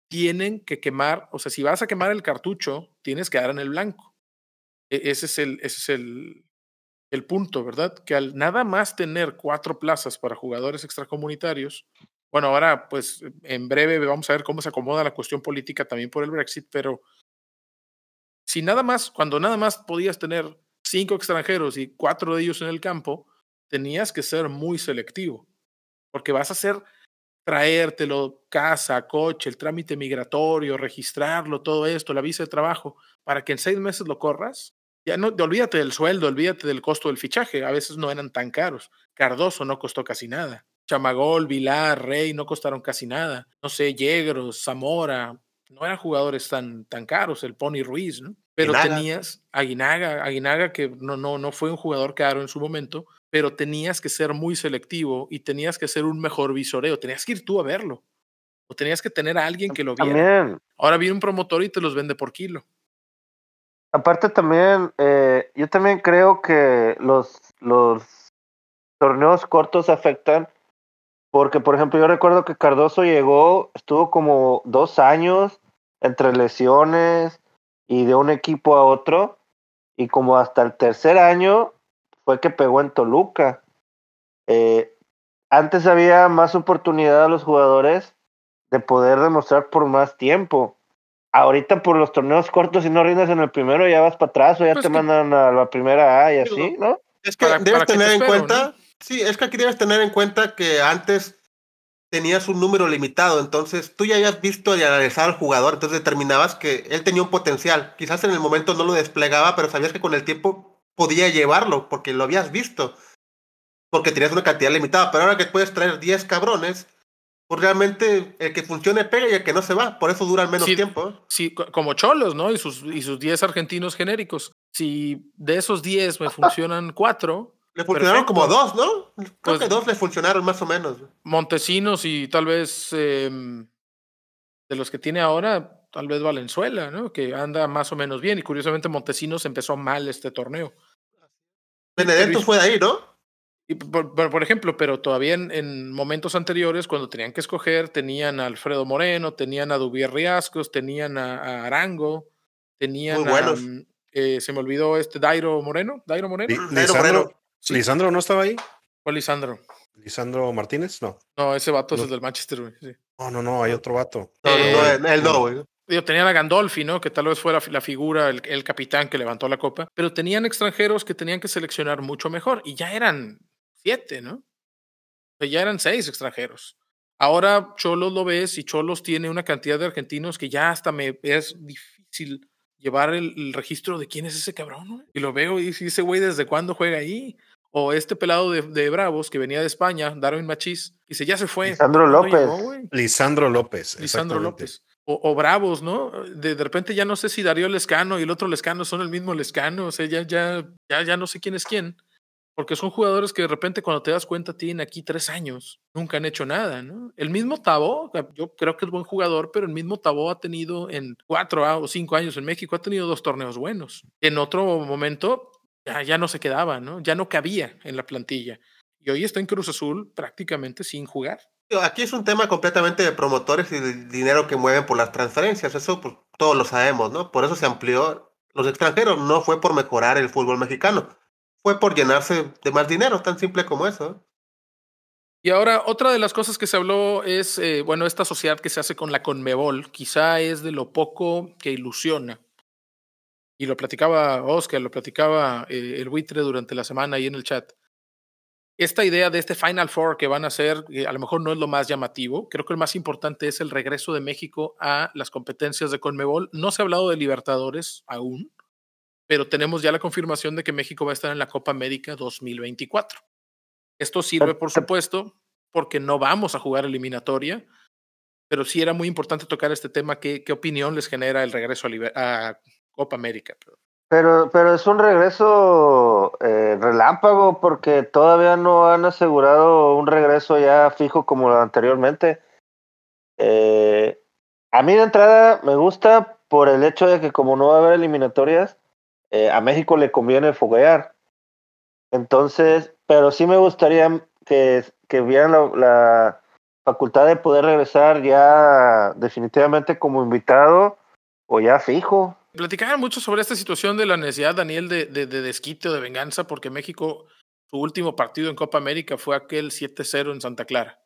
Speaker 1: tienen que quemar, o sea, si vas a quemar el cartucho, tienes que dar en el blanco. E- ese es el, ese es el, el punto, ¿verdad? Que al nada más tener cuatro plazas para jugadores extracomunitarios, bueno, ahora pues en breve vamos a ver cómo se acomoda la cuestión política también por el Brexit, pero si nada más, cuando nada más podías tener cinco extranjeros y cuatro de ellos en el campo, tenías que ser muy selectivo, porque vas a hacer traértelo, casa, coche, el trámite migratorio, registrarlo, todo esto, la visa de trabajo, para que en seis meses lo corras. Ya no, olvídate del sueldo, olvídate del costo del fichaje, a veces no eran tan caros. Cardoso no costó casi nada. Chamagol, Vilar, Rey no costaron casi nada. No sé, Yegros, Zamora, no eran jugadores tan, tan caros, el Pony Ruiz, ¿no? Pero
Speaker 2: Aguinaga.
Speaker 1: tenías Aguinaga, Aguinaga que no, no, no fue un jugador caro en su momento, pero tenías que ser muy selectivo y tenías que hacer un mejor visoreo, tenías que ir tú a verlo. O tenías que tener a alguien que lo viera.
Speaker 3: También,
Speaker 1: Ahora viene un promotor y te los vende por kilo.
Speaker 3: aparte también, eh, yo también creo que los, los torneos cortos afectan, porque por ejemplo yo recuerdo que Cardoso llegó, estuvo como dos años entre lesiones y de un equipo a otro, y como hasta el tercer año fue que pegó en Toluca. Eh, antes había más oportunidad a los jugadores de poder demostrar por más tiempo. Ahorita por los torneos cortos, si no rindes en el primero, ya vas para atrás o ya
Speaker 1: Pues
Speaker 3: te
Speaker 1: que-
Speaker 3: mandan a la primera A y así, ¿no?
Speaker 2: Es que
Speaker 1: ¿Para-
Speaker 2: debes
Speaker 1: para qué te
Speaker 2: tener en
Speaker 1: espero,
Speaker 2: cuenta, sí, es que aquí debes tener en cuenta que antes tenías un número limitado, entonces tú ya habías visto y analizado al jugador, entonces determinabas que él tenía un potencial. Quizás en el momento no lo desplegaba, pero sabías que con el tiempo podía llevarlo, porque lo habías visto, porque tenías una cantidad limitada, pero ahora que puedes traer 10 cabrones, pues realmente el que funcione pega y el que no se va, por eso duran menos
Speaker 1: Sí.
Speaker 2: tiempo. ¿eh?
Speaker 1: Sí, co- como Cholos, ¿no? Y sus, y sus 10 argentinos genéricos. Si de esos 10 me funcionan 4,
Speaker 2: Le funcionaron
Speaker 1: Perfecto.
Speaker 2: como dos, ¿no? Creo
Speaker 1: Pues-
Speaker 2: que dos le funcionaron más o menos.
Speaker 1: Montesinos y tal vez em, de los que tiene ahora, tal vez Valenzuela, ¿no? Que anda más o menos bien. Y curiosamente Montesinos empezó mal este torneo.
Speaker 2: Benedetto fue de ahí, ¿no?
Speaker 1: Y por, por- por ejemplo, pero todavía en, en momentos anteriores, cuando tenían que escoger, tenían a Alfredo Moreno, tenían a Dubier Riascos, tenían a, a Arango, tenían
Speaker 2: Muy
Speaker 1: a,
Speaker 2: buenos.
Speaker 1: mm, eh, se me olvidó este Dairo Moreno, Dairo Moreno,
Speaker 5: Lisandro,
Speaker 2: Moreno.
Speaker 1: Sí.
Speaker 5: ¿Lisandro no estaba ahí?
Speaker 1: o Lisandro.
Speaker 5: ¿Lisandro Martínez? No.
Speaker 1: No, ese vato es
Speaker 5: No.
Speaker 1: el del Manchester, güey, sí.
Speaker 5: No, no, no, hay otro vato.
Speaker 2: No, no, no,
Speaker 1: Eh,
Speaker 2: él- no, güey.
Speaker 1: Digo, tenían a Gandolfi, ¿no? Que tal vez fuera la figura, el, el capitán que levantó la copa, pero tenían extranjeros que tenían que seleccionar mucho mejor y ya eran siete, ¿no? O sea, ya eran seis extranjeros. Ahora Cholos lo ves y Cholos tiene una cantidad de argentinos que ya hasta me es difícil llevar el, el registro de quién es ese cabrón, güey. Y lo veo y dice, ese güey desde cuándo juega ahí. O este pelado de, de Bravos que venía de España, Darwin Machís, dice, ya se fue.
Speaker 3: Lisandro
Speaker 1: ¿Cuándo
Speaker 3: López.
Speaker 5: Lisandro López.
Speaker 1: Lisandro. López. O, o Bravos, ¿no? De, de repente ya no sé si Darío Lescano y el otro Lescano son el mismo Lescano. O sea, ya, ya, ya, ya no sé quién es quién. Porque son jugadores que de repente cuando te das cuenta tienen aquí tres años. Nunca han hecho nada, ¿no? El mismo Tabó, yo creo que es buen jugador, pero el mismo Tabó ha tenido en cuatro o cinco años en México, ha tenido dos torneos buenos. En otro momento ya, ya no se quedaba, ¿no? Ya no cabía en la plantilla. Y hoy está en Cruz Azul prácticamente sin jugar.
Speaker 2: Aquí es un tema completamente de promotores y del dinero que mueven por las transferencias. Eso pues, todos lo sabemos, ¿no? Por eso se amplió los extranjeros. No fue por mejorar el fútbol mexicano. Fue por llenarse de más dinero, tan simple como eso.
Speaker 1: Y ahora, otra de las cosas que se habló es, eh, bueno, esta sociedad que se hace con la Conmebol, quizá es de lo poco que ilusiona. Y lo platicaba Oscar, lo platicaba eh, el buitre durante la semana ahí en el chat. Esta idea de este Final Four que van a hacer, a lo mejor no es lo más llamativo. Creo que el más importante es el regreso de México a las competencias de Conmebol. No se ha hablado de Libertadores aún, pero tenemos ya la confirmación de que México va a estar en la Copa América 2024. Esto sirve, por supuesto, porque no vamos a jugar eliminatoria, pero sí era muy importante tocar este tema. ¿Qué, qué opinión les genera el regreso a, a Copa América?
Speaker 3: Pero, pero es un regreso eh, relámpago porque todavía no han asegurado un regreso ya fijo como anteriormente. Eh, a mí de entrada me gusta por el hecho de que como no va a haber eliminatorias, eh, a México le conviene foguear. Entonces, pero sí me gustaría que, que vieran la, la facultad de poder regresar ya definitivamente como invitado o ya fijo.
Speaker 1: Platicaban mucho sobre esta situación de la necesidad, Daniel, de, de, de desquite o de venganza, porque México, su último partido en Copa América fue aquel 7-0 en Santa Clara.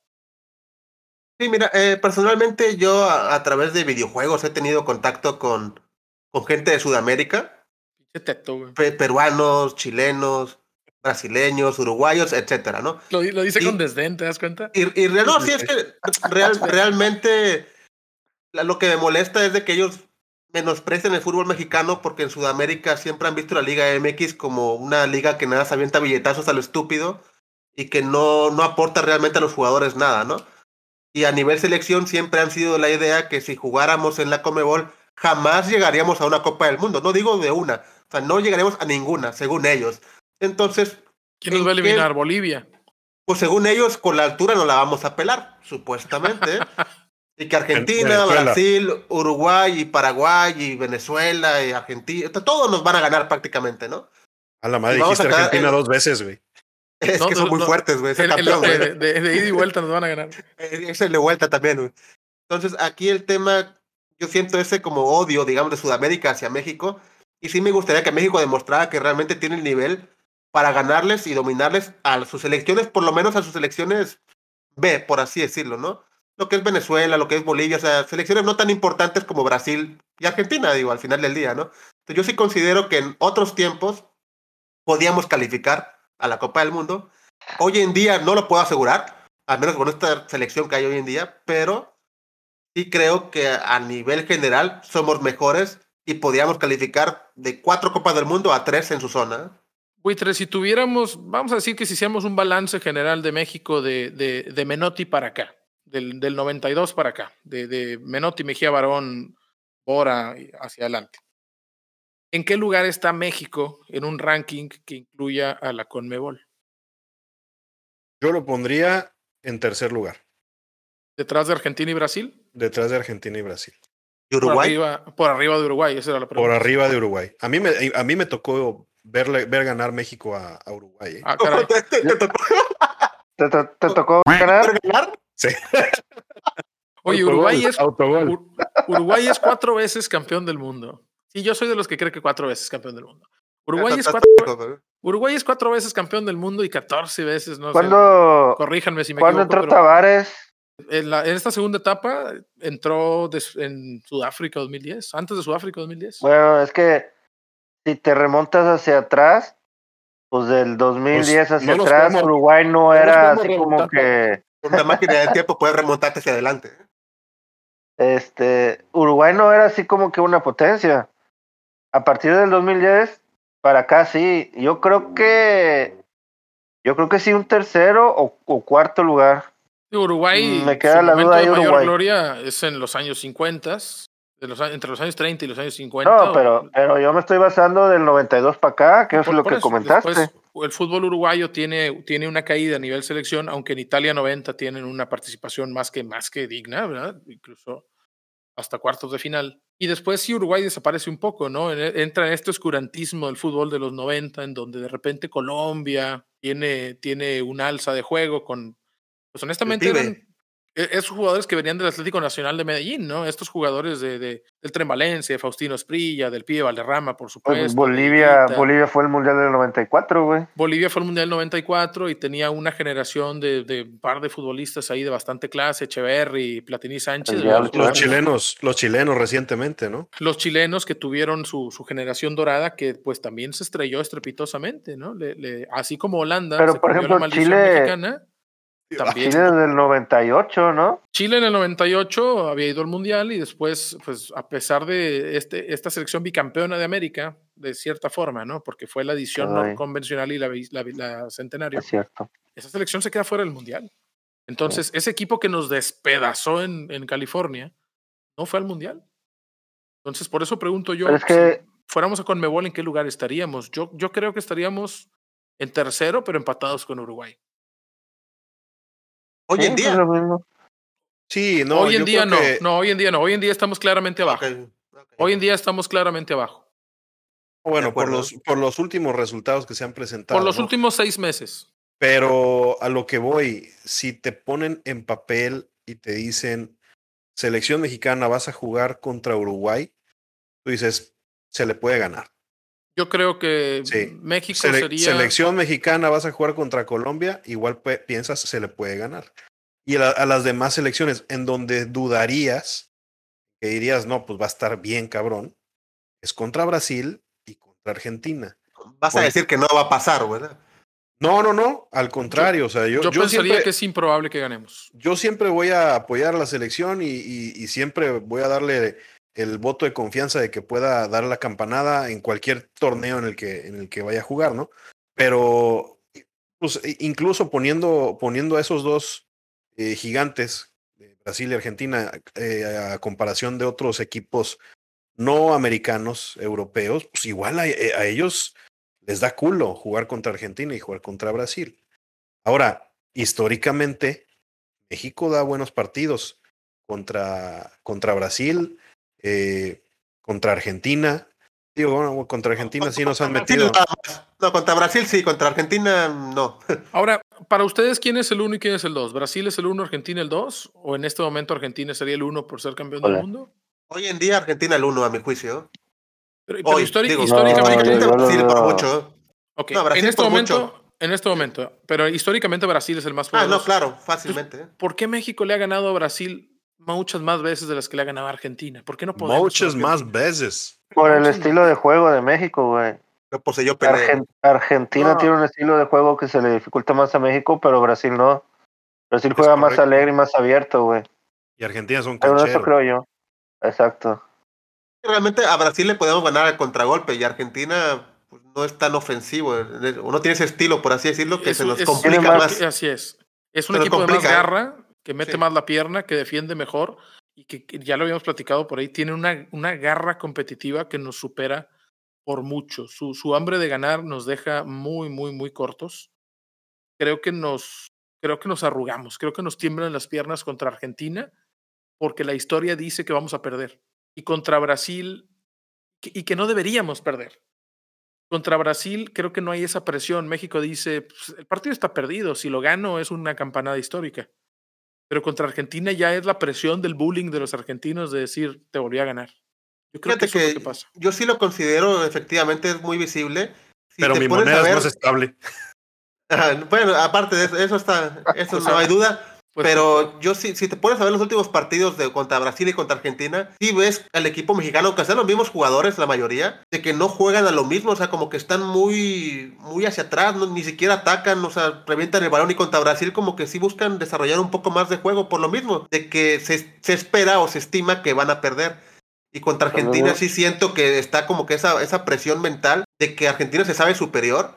Speaker 2: Sí, mira, eh, personalmente yo a, a través de videojuegos he tenido contacto con, con gente de Sudamérica,
Speaker 1: Pinche teto, güey.
Speaker 2: pe- peruanos, chilenos, brasileños, uruguayos, etcétera, ¿no?
Speaker 1: Lo, di- lo dice
Speaker 2: Y-
Speaker 1: con desdén, ¿te das cuenta?
Speaker 2: Y, no, sí, es que real- realmente lo que me molesta es de que ellos menosprecian el fútbol mexicano porque en Sudamérica siempre han visto la Liga MX como una liga que nada se avienta billetazos a lo estúpido y que no, no aporta realmente a los jugadores nada, ¿no? Y a nivel selección siempre han sido la idea que si jugáramos en la Comebol jamás llegaríamos a una Copa del Mundo. No digo de una, o sea, no llegaríamos a ninguna, según ellos. Entonces,
Speaker 1: ¿Quién nos
Speaker 2: ¿en
Speaker 1: va a eliminar? Bolivia.
Speaker 2: pues según ellos, con la altura no la vamos a pelar, supuestamente. y que Argentina,
Speaker 5: Venezuela.
Speaker 2: Brasil, Uruguay y Paraguay y Venezuela y Argentina, todos nos van a ganar prácticamente, ¿no?
Speaker 5: A la madre, dijiste
Speaker 2: a
Speaker 5: Argentina
Speaker 2: en-
Speaker 5: dos veces, güey.
Speaker 2: Es
Speaker 1: No,
Speaker 2: que son
Speaker 1: no,
Speaker 2: muy
Speaker 1: no.
Speaker 2: fuertes, güey.
Speaker 1: El- el- de, de- de ida y vuelta nos van a ganar.
Speaker 2: Eh, Ese de vuelta también, güey. Entonces, aquí el tema, yo siento ese como odio, digamos, de Sudamérica hacia México. Y sí me gustaría que México demostrara que realmente tiene el nivel para ganarles y dominarles a sus selecciones, por lo menos a sus selecciones B, por así decirlo, ¿no? Lo que es Venezuela, lo que es Bolivia, o sea, selecciones no tan importantes como Brasil y Argentina, digo, al final del día, ¿no? Yo sí considero que en otros tiempos podíamos calificar a la Copa del Mundo. Hoy en día no lo puedo asegurar, al menos con esta selección que hay hoy en día, pero sí creo que a nivel general somos mejores y podríamos calificar de cuatro Copas del Mundo a tres en su zona.
Speaker 1: Buitre, si tuviéramos, vamos a decir que si hiciéramos un balance general de México de Menotti para acá, del, del 92 para acá, de, de Menotti, Mejía Barón, Bora hacia adelante. ¿En qué lugar está México en un ranking que incluya a la Conmebol?
Speaker 5: Yo lo pondría en tercer lugar,
Speaker 1: ¿Detrás de Argentina y Brasil?
Speaker 5: detrás de Argentina y Brasil.
Speaker 2: ¿Y
Speaker 1: Por
Speaker 2: Uruguay?
Speaker 1: arriba, por arriba de Uruguay, esa era la pregunta.
Speaker 5: Por arriba de Uruguay. A mí me, a mí me tocó verle, ver ganar México a, a Uruguay. ¿eh?
Speaker 1: Ah, caray.
Speaker 2: ¿Te, te- te tocó
Speaker 3: ¿Te, te, te tocó ganar?
Speaker 2: ganar?
Speaker 5: Sí.
Speaker 1: Oye, Uruguay es. Ur- Uruguay es cuatro veces campeón del mundo. Sí, yo soy de los que cree que cuatro veces campeón del mundo. Uruguay es cuatro,
Speaker 2: güey.
Speaker 1: Uruguay es cuatro veces campeón del mundo y 14 veces, no sé.
Speaker 3: ¿Cuándo,
Speaker 1: Corríjanme si me
Speaker 3: ¿cuándo
Speaker 1: equivoco.
Speaker 3: entró Tavares?
Speaker 1: en, la- en esta segunda etapa entró en Sudáfrica 2010, antes de Sudáfrica 2010.
Speaker 3: Bueno, es que si te remontas hacia atrás, pues del 2010
Speaker 5: Pues,
Speaker 3: hacia
Speaker 5: no
Speaker 3: atrás,
Speaker 5: podemos-
Speaker 3: Uruguay no era así como que,
Speaker 2: Con una máquina del tiempo puedes remontarte hacia adelante.
Speaker 3: este, Uruguay no era así como que una potencia. a partir del 2010 para acá sí. Yo creo que yo creo que sí un tercero o, o cuarto lugar.
Speaker 1: Uruguay,
Speaker 3: Me queda
Speaker 1: su
Speaker 3: la duda
Speaker 1: de mayor
Speaker 3: Uruguay.
Speaker 1: gloria es en los años 50, de los, a- entre los años 30 y los años 50.
Speaker 3: No, pero, pero yo me estoy basando del 92 para acá, que es lo que
Speaker 1: eso,
Speaker 3: comentaste.
Speaker 1: después, el fútbol uruguayo tiene, tiene una caída a nivel selección, aunque en Italia 90 tienen una participación más que, más que digna, ¿verdad? Incluso hasta cuartos de final. Y después sí Uruguay desaparece un poco, ¿no? En- Entra en este oscurantismo del fútbol de los 90, en donde de repente Colombia tiene, tiene un alza de juego con, pues honestamente eran esos jugadores que venían del Atlético Nacional de Medellín, ¿no? Estos jugadores de, de- del Tren Valencia, de Faustino Esprilla, del Pibe Valderrama, por
Speaker 3: Pues
Speaker 1: supuesto. de
Speaker 3: Bolivia. Bolivia fue el mundial del 94, güey.
Speaker 1: Bolivia fue el Mundial 94 y tenía una generación de, de un par de futbolistas ahí de bastante clase, Echeverry, Platini Sánchez. Los-
Speaker 5: chilenos, los chilenos recientemente, ¿no?
Speaker 1: los chilenos que tuvieron su, su generación dorada, que pues también se estrelló estrepitosamente, ¿no? Le- le- así como Holanda,
Speaker 3: Pero,
Speaker 1: se
Speaker 3: por ejemplo,
Speaker 1: la maldición
Speaker 3: Chile-
Speaker 1: mexicana. También.
Speaker 3: Chile desde el 98, ¿no?
Speaker 1: Chile en el 98 había ido al Mundial y después, pues a pesar de este, esta selección bicampeona de América, de cierta forma, ¿no? Porque fue la edición no convencional y la, la centenario.
Speaker 3: Es cierto.
Speaker 1: esa selección se queda fuera del Mundial. Entonces, ese equipo que nos despedazó en, en California no fue al Mundial. Entonces, por eso pregunto yo,
Speaker 3: Pero es que-
Speaker 1: si fuéramos a Conmebol, ¿en qué lugar estaríamos? Yo, yo creo que estaríamos en tercero, pero empatados con Uruguay.
Speaker 2: Hoy
Speaker 3: Sí,
Speaker 2: en
Speaker 3: pues
Speaker 2: día.
Speaker 3: lo mismo.
Speaker 5: Sí, no.
Speaker 1: hoy en día no,
Speaker 5: que-
Speaker 1: no, hoy en día no, hoy en día estamos claramente abajo. Hoy en día estamos claramente abajo.
Speaker 5: Bueno, por los, por los últimos resultados que se han presentado.
Speaker 1: Por los
Speaker 5: ¿no?
Speaker 1: últimos seis meses.
Speaker 5: Pero a lo que voy, si te ponen en papel y te dicen, selección mexicana, vas a jugar contra Uruguay, tú dices, se le puede ganar.
Speaker 1: Yo creo que
Speaker 5: Sí.
Speaker 1: México
Speaker 5: Sele-
Speaker 1: sería.
Speaker 5: Selección mexicana, vas a jugar contra Colombia, igual piensas, se le puede ganar. Y a, la- a las demás selecciones, en donde dudarías, que dirías, no, pues va a estar bien cabrón, es contra Brasil y contra Argentina.
Speaker 2: Vas a decir que no va a pasar, ¿verdad?
Speaker 5: No, no, no, al contrario, o sea, yo,
Speaker 1: yo
Speaker 5: yo
Speaker 1: pensaría
Speaker 5: siempre,
Speaker 1: que es improbable que ganemos.
Speaker 5: yo siempre voy a apoyar a la selección y, y- y siempre voy a darle el voto de confianza de que pueda dar la campanada en cualquier torneo en el que, en el que vaya a jugar, ¿no? Pero pues, incluso poniendo, poniendo a esos dos eh, gigantes, Brasil y Argentina, eh, a comparación de otros equipos no americanos, europeos, pues igual a, eh, a ellos les da culo jugar contra Argentina y jugar contra Brasil. Ahora, históricamente, México da buenos partidos contra, contra Brasil, eh, contra Argentina. Digo, bueno, contra Argentina sí nos han metido.
Speaker 2: No, contra Brasil sí, contra Argentina no.
Speaker 1: Ahora, para ustedes, ¿quién es el uno y quién es el dos? ¿Brasil es el uno, Argentina el dos? ¿O en este momento Argentina sería el uno por ser campeón del mundo?
Speaker 2: Hoy en día Argentina el uno, a mi juicio.
Speaker 1: Pero, pero
Speaker 2: Hoy,
Speaker 1: históric-
Speaker 2: digo,
Speaker 1: históricamente.
Speaker 3: No,
Speaker 2: Brasil por mucho.
Speaker 1: ok,
Speaker 2: no, Brasil
Speaker 1: en este
Speaker 2: por
Speaker 1: momento,
Speaker 2: mucho.
Speaker 1: en este momento, pero históricamente Brasil es el más
Speaker 2: Ah,
Speaker 1: poderoso.
Speaker 2: no, claro, fácilmente.
Speaker 1: ¿Por qué México le ha ganado a Brasil muchas más veces de las que le ha ganado a Argentina? ¿Por qué no podemos?
Speaker 5: Muchas más veces.
Speaker 3: Por el estilo de juego de México, güey.
Speaker 2: Pero poseyó pelea.
Speaker 3: Argen- Argentina
Speaker 1: No.
Speaker 3: tiene un estilo de juego que se le dificulta más a México, pero Brasil no. Brasil juega más alegre y más abierto, güey.
Speaker 5: Y Argentina son
Speaker 3: Pero eso
Speaker 5: cancheros.
Speaker 3: creo yo. Exacto.
Speaker 2: Realmente a Brasil le podemos ganar al contragolpe y Argentina pues, no es tan ofensivo. Uno tiene ese estilo, por así decirlo, que
Speaker 1: Es
Speaker 2: se nos complica más.
Speaker 1: que- Así es. Es un
Speaker 2: Se nos
Speaker 1: equipo de más
Speaker 2: complica.
Speaker 1: garra, que mete
Speaker 2: Sí.
Speaker 1: más la pierna, que defiende mejor y que, que ya lo habíamos platicado por ahí, tiene una, una garra competitiva que nos supera por mucho. Su, su hambre de ganar nos deja muy, muy, muy cortos. Creo que nos, creo que nos arrugamos, creo que nos tiemblan las piernas contra Argentina porque la historia dice que vamos a perder. Y contra Brasil, que- y que no deberíamos perder. Contra Brasil creo que no hay esa presión. México dice, "Pues, el partido está perdido, si lo gano es una campanada histórica. Pero contra Argentina ya es la presión del bullying de los argentinos de decir, te volví a ganar. Yo creo que es lo que pasa.
Speaker 2: yo sí lo considero, efectivamente, es muy visible. Si
Speaker 5: Pero mi moneda es más estable.
Speaker 2: Ajá, bueno, aparte de eso, eso está, eso no hay duda.
Speaker 1: Pues,
Speaker 2: pero yo sí, si te pones a ver los últimos partidos de contra Brasil y contra Argentina, sí ves al equipo mexicano, aunque sean los mismos jugadores, la mayoría, de que no juegan a lo mismo, o sea, como que están muy, muy hacia atrás, no- ni siquiera atacan, o sea, revientan el balón y contra Brasil como que sí buscan desarrollar un poco más de juego por lo mismo, de que se, se espera o se estima que van a perder. Y contra Argentina sí siento que está como que esa, esa presión mental de que Argentina se sabe superior.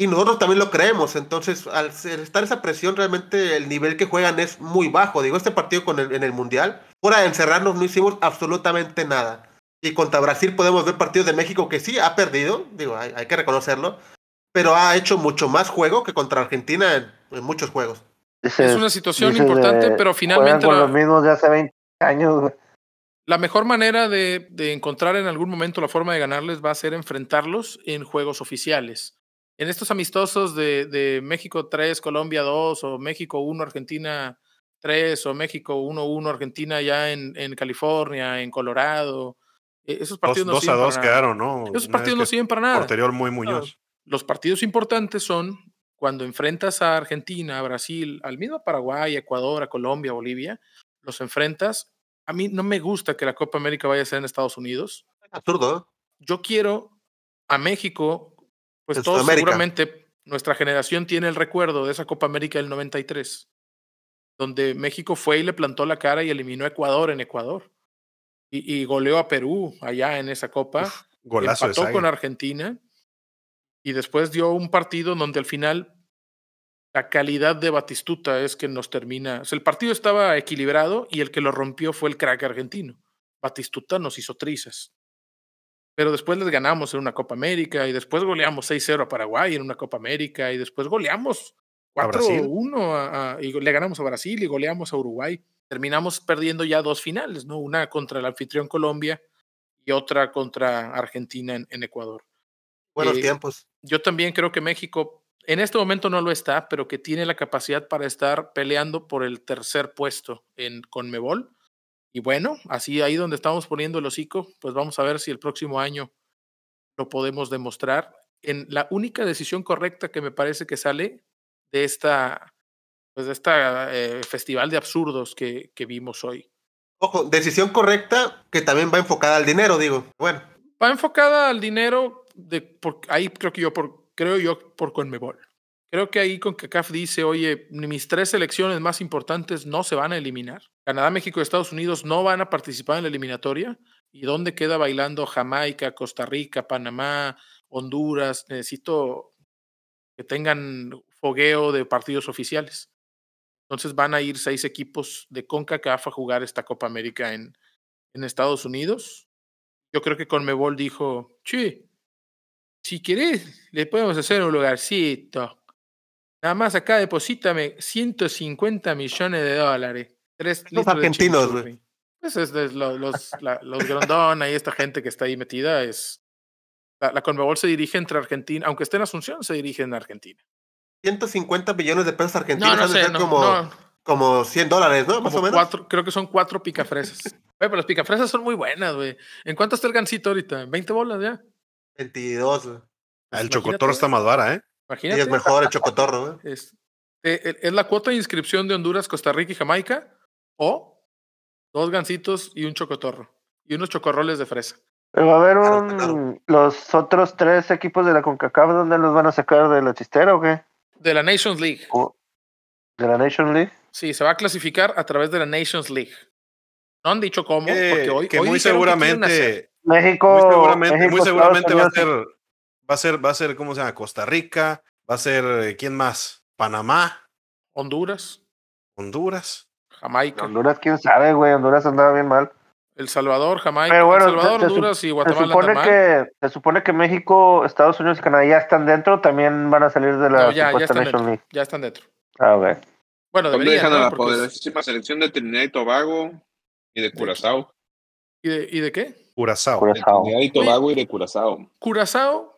Speaker 2: Y nosotros también lo creemos. Entonces, al estar esa presión, realmente el nivel que juegan es muy bajo. Digo, este partido con el, en el Mundial, fuera de encerrarnos, no hicimos absolutamente nada. Y contra Brasil podemos ver partidos de México que sí ha perdido, digo, hay, hay que reconocerlo, pero ha hecho mucho más juego que contra Argentina en, en muchos juegos.
Speaker 1: Es una situación
Speaker 3: dices
Speaker 1: importante,
Speaker 3: de-
Speaker 1: pero finalmente
Speaker 3: con
Speaker 1: la-
Speaker 3: los mismos de hace 20 años.
Speaker 1: La mejor manera de, de encontrar en algún momento la forma de ganarles va a ser enfrentarlos en juegos oficiales. En estos amistosos de, de México 3, Colombia 2, o México 1, Argentina 3, o México 1-1, Argentina ya en, en California, en Colorado. eh, Esos
Speaker 5: Dos,
Speaker 1: partidos no
Speaker 5: dos a
Speaker 1: sirven
Speaker 5: dos
Speaker 1: para nada.
Speaker 5: quedaron, ¿no?
Speaker 1: Esos
Speaker 5: Una
Speaker 1: partidos no sirven para nada.
Speaker 5: Porterior muy Muñoz.
Speaker 1: Los partidos importantes son cuando enfrentas a Argentina, a Brasil, al mismo Paraguay, a Ecuador, a Colombia, a Bolivia, los enfrentas. A mí no me gusta que la Copa América vaya a ser en Estados Unidos.
Speaker 2: Absurdo, ¿eh?
Speaker 1: Yo quiero a México, pues todos
Speaker 2: Sudamérica.
Speaker 1: seguramente, nuestra generación tiene el recuerdo de esa Copa América del 93, donde México fue y le plantó la cara y eliminó a Ecuador en Ecuador. Y, y goleó a Perú allá en esa Copa
Speaker 5: Golazo de
Speaker 1: empató con. Argentina y después dio un partido donde al final la calidad de Batistuta es que nos termina. o sea, el partido estaba equilibrado y el que lo rompió fue el crack argentino. Batistuta nos hizo trizas. Pero después les ganamos en una Copa América y después goleamos 6-0 a Paraguay en una Copa América y después goleamos
Speaker 5: ¿A Brasil?
Speaker 1: 4-1 a- a- y le ganamos a Brasil y goleamos a Uruguay. Terminamos perdiendo ya dos finales, ¿no? Una contra el anfitrión Colombia y otra contra Argentina en, en Ecuador.
Speaker 2: Buenos
Speaker 1: Eh,
Speaker 2: tiempos.
Speaker 1: Yo también creo que México en este momento no lo está, pero que tiene la capacidad para estar peleando por el tercer puesto en Conmebol. Y bueno, así ahí donde estamos poniendo el hocico, pues vamos a ver si el próximo año lo podemos demostrar. En la única decisión correcta que me parece que sale de esta, pues de esta eh, festival de absurdos que, que vimos hoy.
Speaker 2: Ojo, decisión correcta que también va enfocada al dinero, digo. Bueno,
Speaker 1: Va enfocada al dinero, de, por, ahí creo que yo, por, creo yo, por Conmebol. Creo que ahí con CACAF dice, oye, mis tres selecciones más importantes no se van a eliminar. Canadá, México y Estados Unidos no van a participar en la eliminatoria. ¿Y dónde queda bailando Jamaica, Costa Rica, Panamá, Honduras? Necesito que tengan fogueo de partidos oficiales. Entonces van a ir seis equipos de CONCACAF a jugar esta Copa América en, en Estados Unidos. Yo creo que Conmebol dijo, che, si querés, le podemos hacer un lugarcito. Nada más acá deposítame 150 millones de dólares. Tres
Speaker 2: Los argentinos,
Speaker 1: chimichurri".
Speaker 2: güey.
Speaker 1: Pues es de lo- los, la- los Grondón, ahí esta gente que está ahí metida es... La, la Conmebol se dirige entre Argentina, aunque esté en Asunción, se dirige en Argentina.
Speaker 2: 150 millones de pesos argentinos
Speaker 1: No, no
Speaker 2: han de
Speaker 1: sé,
Speaker 2: ser
Speaker 1: no,
Speaker 2: como,
Speaker 1: no,
Speaker 2: como 100 dólares, ¿no? Más
Speaker 1: como
Speaker 2: o menos.
Speaker 1: cuatro, creo que son cuatro picafresas. Güey, pero las picafresas son muy buenas, güey. ¿En cuánto está el gancito ahorita? ¿20 bolas ya?
Speaker 2: 22. güey.
Speaker 5: Ah, el
Speaker 1: Imagínate,
Speaker 5: chocotorro está más vara, ¿eh?
Speaker 2: Y es mejor el chocotorro, güey.
Speaker 1: Es, eh, eh, es la cuota de inscripción de Honduras, Costa Rica y Jamaica o dos gancitos y un chocotorro y unos chocorroles de fresa.
Speaker 3: Pero va a haber
Speaker 2: Claro,
Speaker 3: un.
Speaker 2: claro.
Speaker 3: Los otros tres equipos de la CONCACAF, ¿dónde los van a sacar de la chistera o qué?
Speaker 1: De la Nations League.
Speaker 3: ¿O ¿De la Nation League?
Speaker 1: Sí, se va a clasificar a través de la Nations League. No han dicho cómo,
Speaker 5: Que,
Speaker 1: porque hoy,
Speaker 5: que
Speaker 1: hoy
Speaker 5: muy
Speaker 1: dijeron que
Speaker 5: seguramente,
Speaker 3: México.
Speaker 5: muy seguramente,
Speaker 3: México,
Speaker 5: muy seguramente va a
Speaker 3: Unidos.
Speaker 5: ser, va a ser, va a ser, ¿cómo se llama? Costa Rica, va a ser, eh, ¿quién más? Panamá,
Speaker 1: Honduras,
Speaker 5: Honduras.
Speaker 1: Jamaica,
Speaker 3: Honduras, quién sabe, güey. Honduras andaba bien mal.
Speaker 1: El Salvador, Jamaica,
Speaker 3: Pero bueno,
Speaker 1: El Salvador,
Speaker 3: se- se
Speaker 1: Honduras y
Speaker 3: Se
Speaker 1: Guatemala
Speaker 3: supone,
Speaker 1: andan mal.
Speaker 3: que, se supone que México, Estados Unidos y Canadá ya están dentro, también van a salir de la
Speaker 1: No, ya, ya
Speaker 3: supuesta
Speaker 1: están
Speaker 3: Nation
Speaker 1: dentro.
Speaker 3: League.
Speaker 1: Ya están dentro.
Speaker 3: A ver.
Speaker 1: Bueno,
Speaker 4: ¿Dónde
Speaker 1: deberían,
Speaker 4: dejan a
Speaker 1: ¿no?
Speaker 4: la
Speaker 1: Porque es-
Speaker 4: poderosísima selección de Trinidad y Tobago y de Curazao?
Speaker 1: ¿y, de, ¿Y de qué?
Speaker 5: Curazao.
Speaker 4: De
Speaker 3: Curazao.
Speaker 4: Trinidad y Tobago y de Curazao.
Speaker 1: Curazao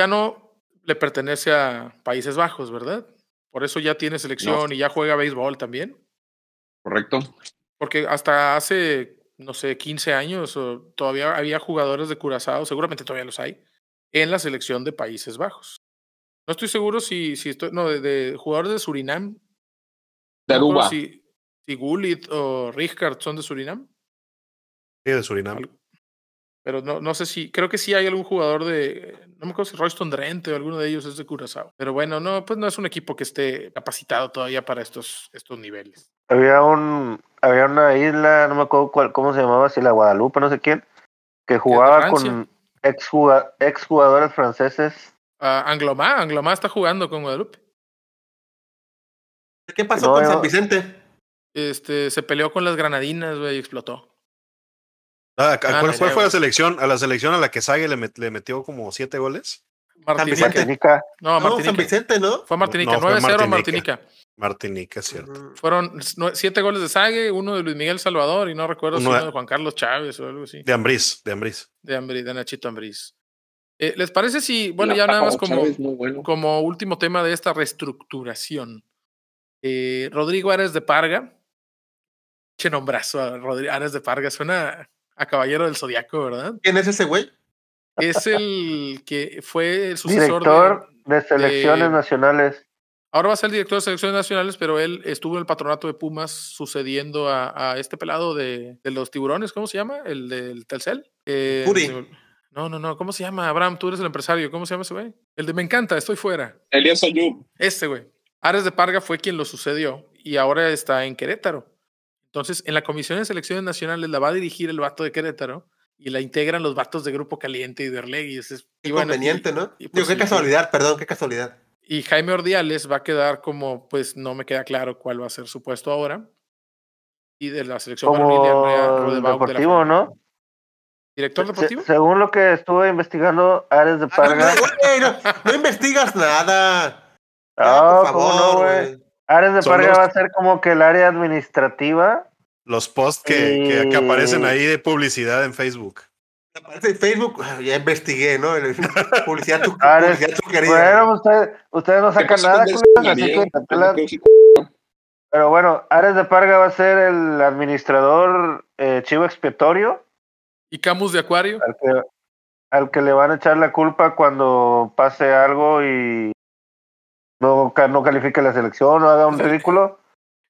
Speaker 1: ya no le pertenece a Países Bajos, ¿verdad? Por eso ya tiene selección y ya juega béisbol también.
Speaker 4: ¿Correcto?
Speaker 1: Porque hasta hace, no sé, 15 años o todavía había jugadores de Curazao, seguramente todavía los hay, en la selección de Países Bajos. No estoy seguro si, si estoy, no, de, de jugadores de Surinam.
Speaker 4: De
Speaker 1: No
Speaker 4: Aruba.
Speaker 1: Si, si Gullit o Rijkaard son de Surinam.
Speaker 5: Sí, de Surinam.
Speaker 1: Pero no, no sé si, creo que sí hay algún jugador de, no me acuerdo si Royston Drenthe o alguno de ellos es de Curazao. Pero bueno, no, pues no es un equipo que esté capacitado todavía para estos, estos niveles.
Speaker 3: Había un, había una isla, no me acuerdo cuál, cómo se llamaba, si la Guadalupe, no sé quién, que jugaba con ex, ex jugadores franceses.
Speaker 1: Ah, Anglomá, Anglomá está jugando con Guadalupe.
Speaker 2: ¿Qué pasó
Speaker 3: No,
Speaker 2: con
Speaker 3: yo-
Speaker 2: San Vicente?
Speaker 1: Este, se peleó con las granadinas, güey, y explotó.
Speaker 5: Ah, ¿a-
Speaker 1: Ah,
Speaker 5: ¿Cuál,
Speaker 1: no
Speaker 5: fue la selección? A la selección a la que Sague le, met- le metió como siete goles.
Speaker 1: Martinica.
Speaker 2: Vicente.
Speaker 3: Martinica.
Speaker 1: No,
Speaker 2: No. San Vicente, ¿no?
Speaker 1: Fue Martinica,
Speaker 5: No, fue
Speaker 1: 9-0
Speaker 5: Martinica.
Speaker 1: Martinica.
Speaker 5: Cierto.
Speaker 2: Ujú.
Speaker 1: Fueron siete goles de Sague, uno de Luis Miguel Salvador y no recuerdo si
Speaker 5: Uno de-
Speaker 1: uno de Juan Carlos Chávez o algo así.
Speaker 5: De Ambriz, de Ambriz.
Speaker 1: De, Ambri- de Nachito Ambriz. Eh, ¿Les parece si, bueno,
Speaker 4: La
Speaker 1: ya nada más como,
Speaker 4: bueno.
Speaker 1: como último tema de esta reestructuración? eh, Rodrigo Ares de Parga. Che nombrazo a Rodrigo Ares de Parga. Suena a Caballero del Zodiaco, ¿verdad?
Speaker 2: ¿Quién es ese güey?
Speaker 1: Es el que fue el sucesor
Speaker 3: Director
Speaker 1: de.
Speaker 3: de, selecciones
Speaker 1: de-
Speaker 3: nacionales.
Speaker 1: Ahora va a ser el director de selecciones nacionales, pero él estuvo en el patronato de Pumas sucediendo a, a este pelado de, de los tiburones, ¿cómo se llama? El del Telcel. Eh,
Speaker 2: Puri.
Speaker 1: No, no, no, ¿cómo se llama? Abraham, tú eres el empresario, ¿cómo se llama ese güey? El de Me encanta, estoy fuera.
Speaker 4: Elías Ayub.
Speaker 1: Este güey. Ares de Parga fue quien lo sucedió y ahora está en Querétaro. Entonces, en la Comisión de Selecciones Nacionales la va a dirigir el vato de Querétaro y la integran los vatos de Grupo Caliente y de Orlegui. Es- y bueno, y-
Speaker 2: ¿no?
Speaker 1: y
Speaker 2: Digo,
Speaker 1: pues
Speaker 2: qué casualidad, perdón, qué casualidad.
Speaker 1: y Jaime Ordiales va a quedar como, pues no me queda claro cuál va a ser su puesto ahora. Y de la selección
Speaker 3: Como
Speaker 1: de la
Speaker 3: deportivo. ¿no?
Speaker 1: ¿Director
Speaker 3: Se-
Speaker 1: deportivo?
Speaker 3: según lo que estuve investigando, Ares de
Speaker 2: Ah, no,
Speaker 3: Parga.
Speaker 2: no, güey, no, no investigas nada. Ya,
Speaker 3: Ah,
Speaker 2: por
Speaker 3: ¿cómo
Speaker 2: favor,
Speaker 3: no, güey? Ares de Parga
Speaker 5: los-
Speaker 3: va a ser como que el área administrativa.
Speaker 5: Los posts que, que- que aparecen ahí de publicidad en Facebook.
Speaker 2: Aparece en Facebook, ah, ya investigué, ¿no? Publicidad, su-
Speaker 3: Ares,
Speaker 2: publicidad sugerida.
Speaker 3: Bueno, ustedes, ustedes no
Speaker 4: ¿Qué
Speaker 3: sacan nada, culeros, así que
Speaker 4: que-
Speaker 3: Pero bueno, Ares de Parga va a ser el administrador eh, chivo expiatorio
Speaker 1: ¿Y Camus de Acuario?
Speaker 3: al que, al que le van a echar la culpa cuando pase algo y no, no califique la selección o haga un ridículo.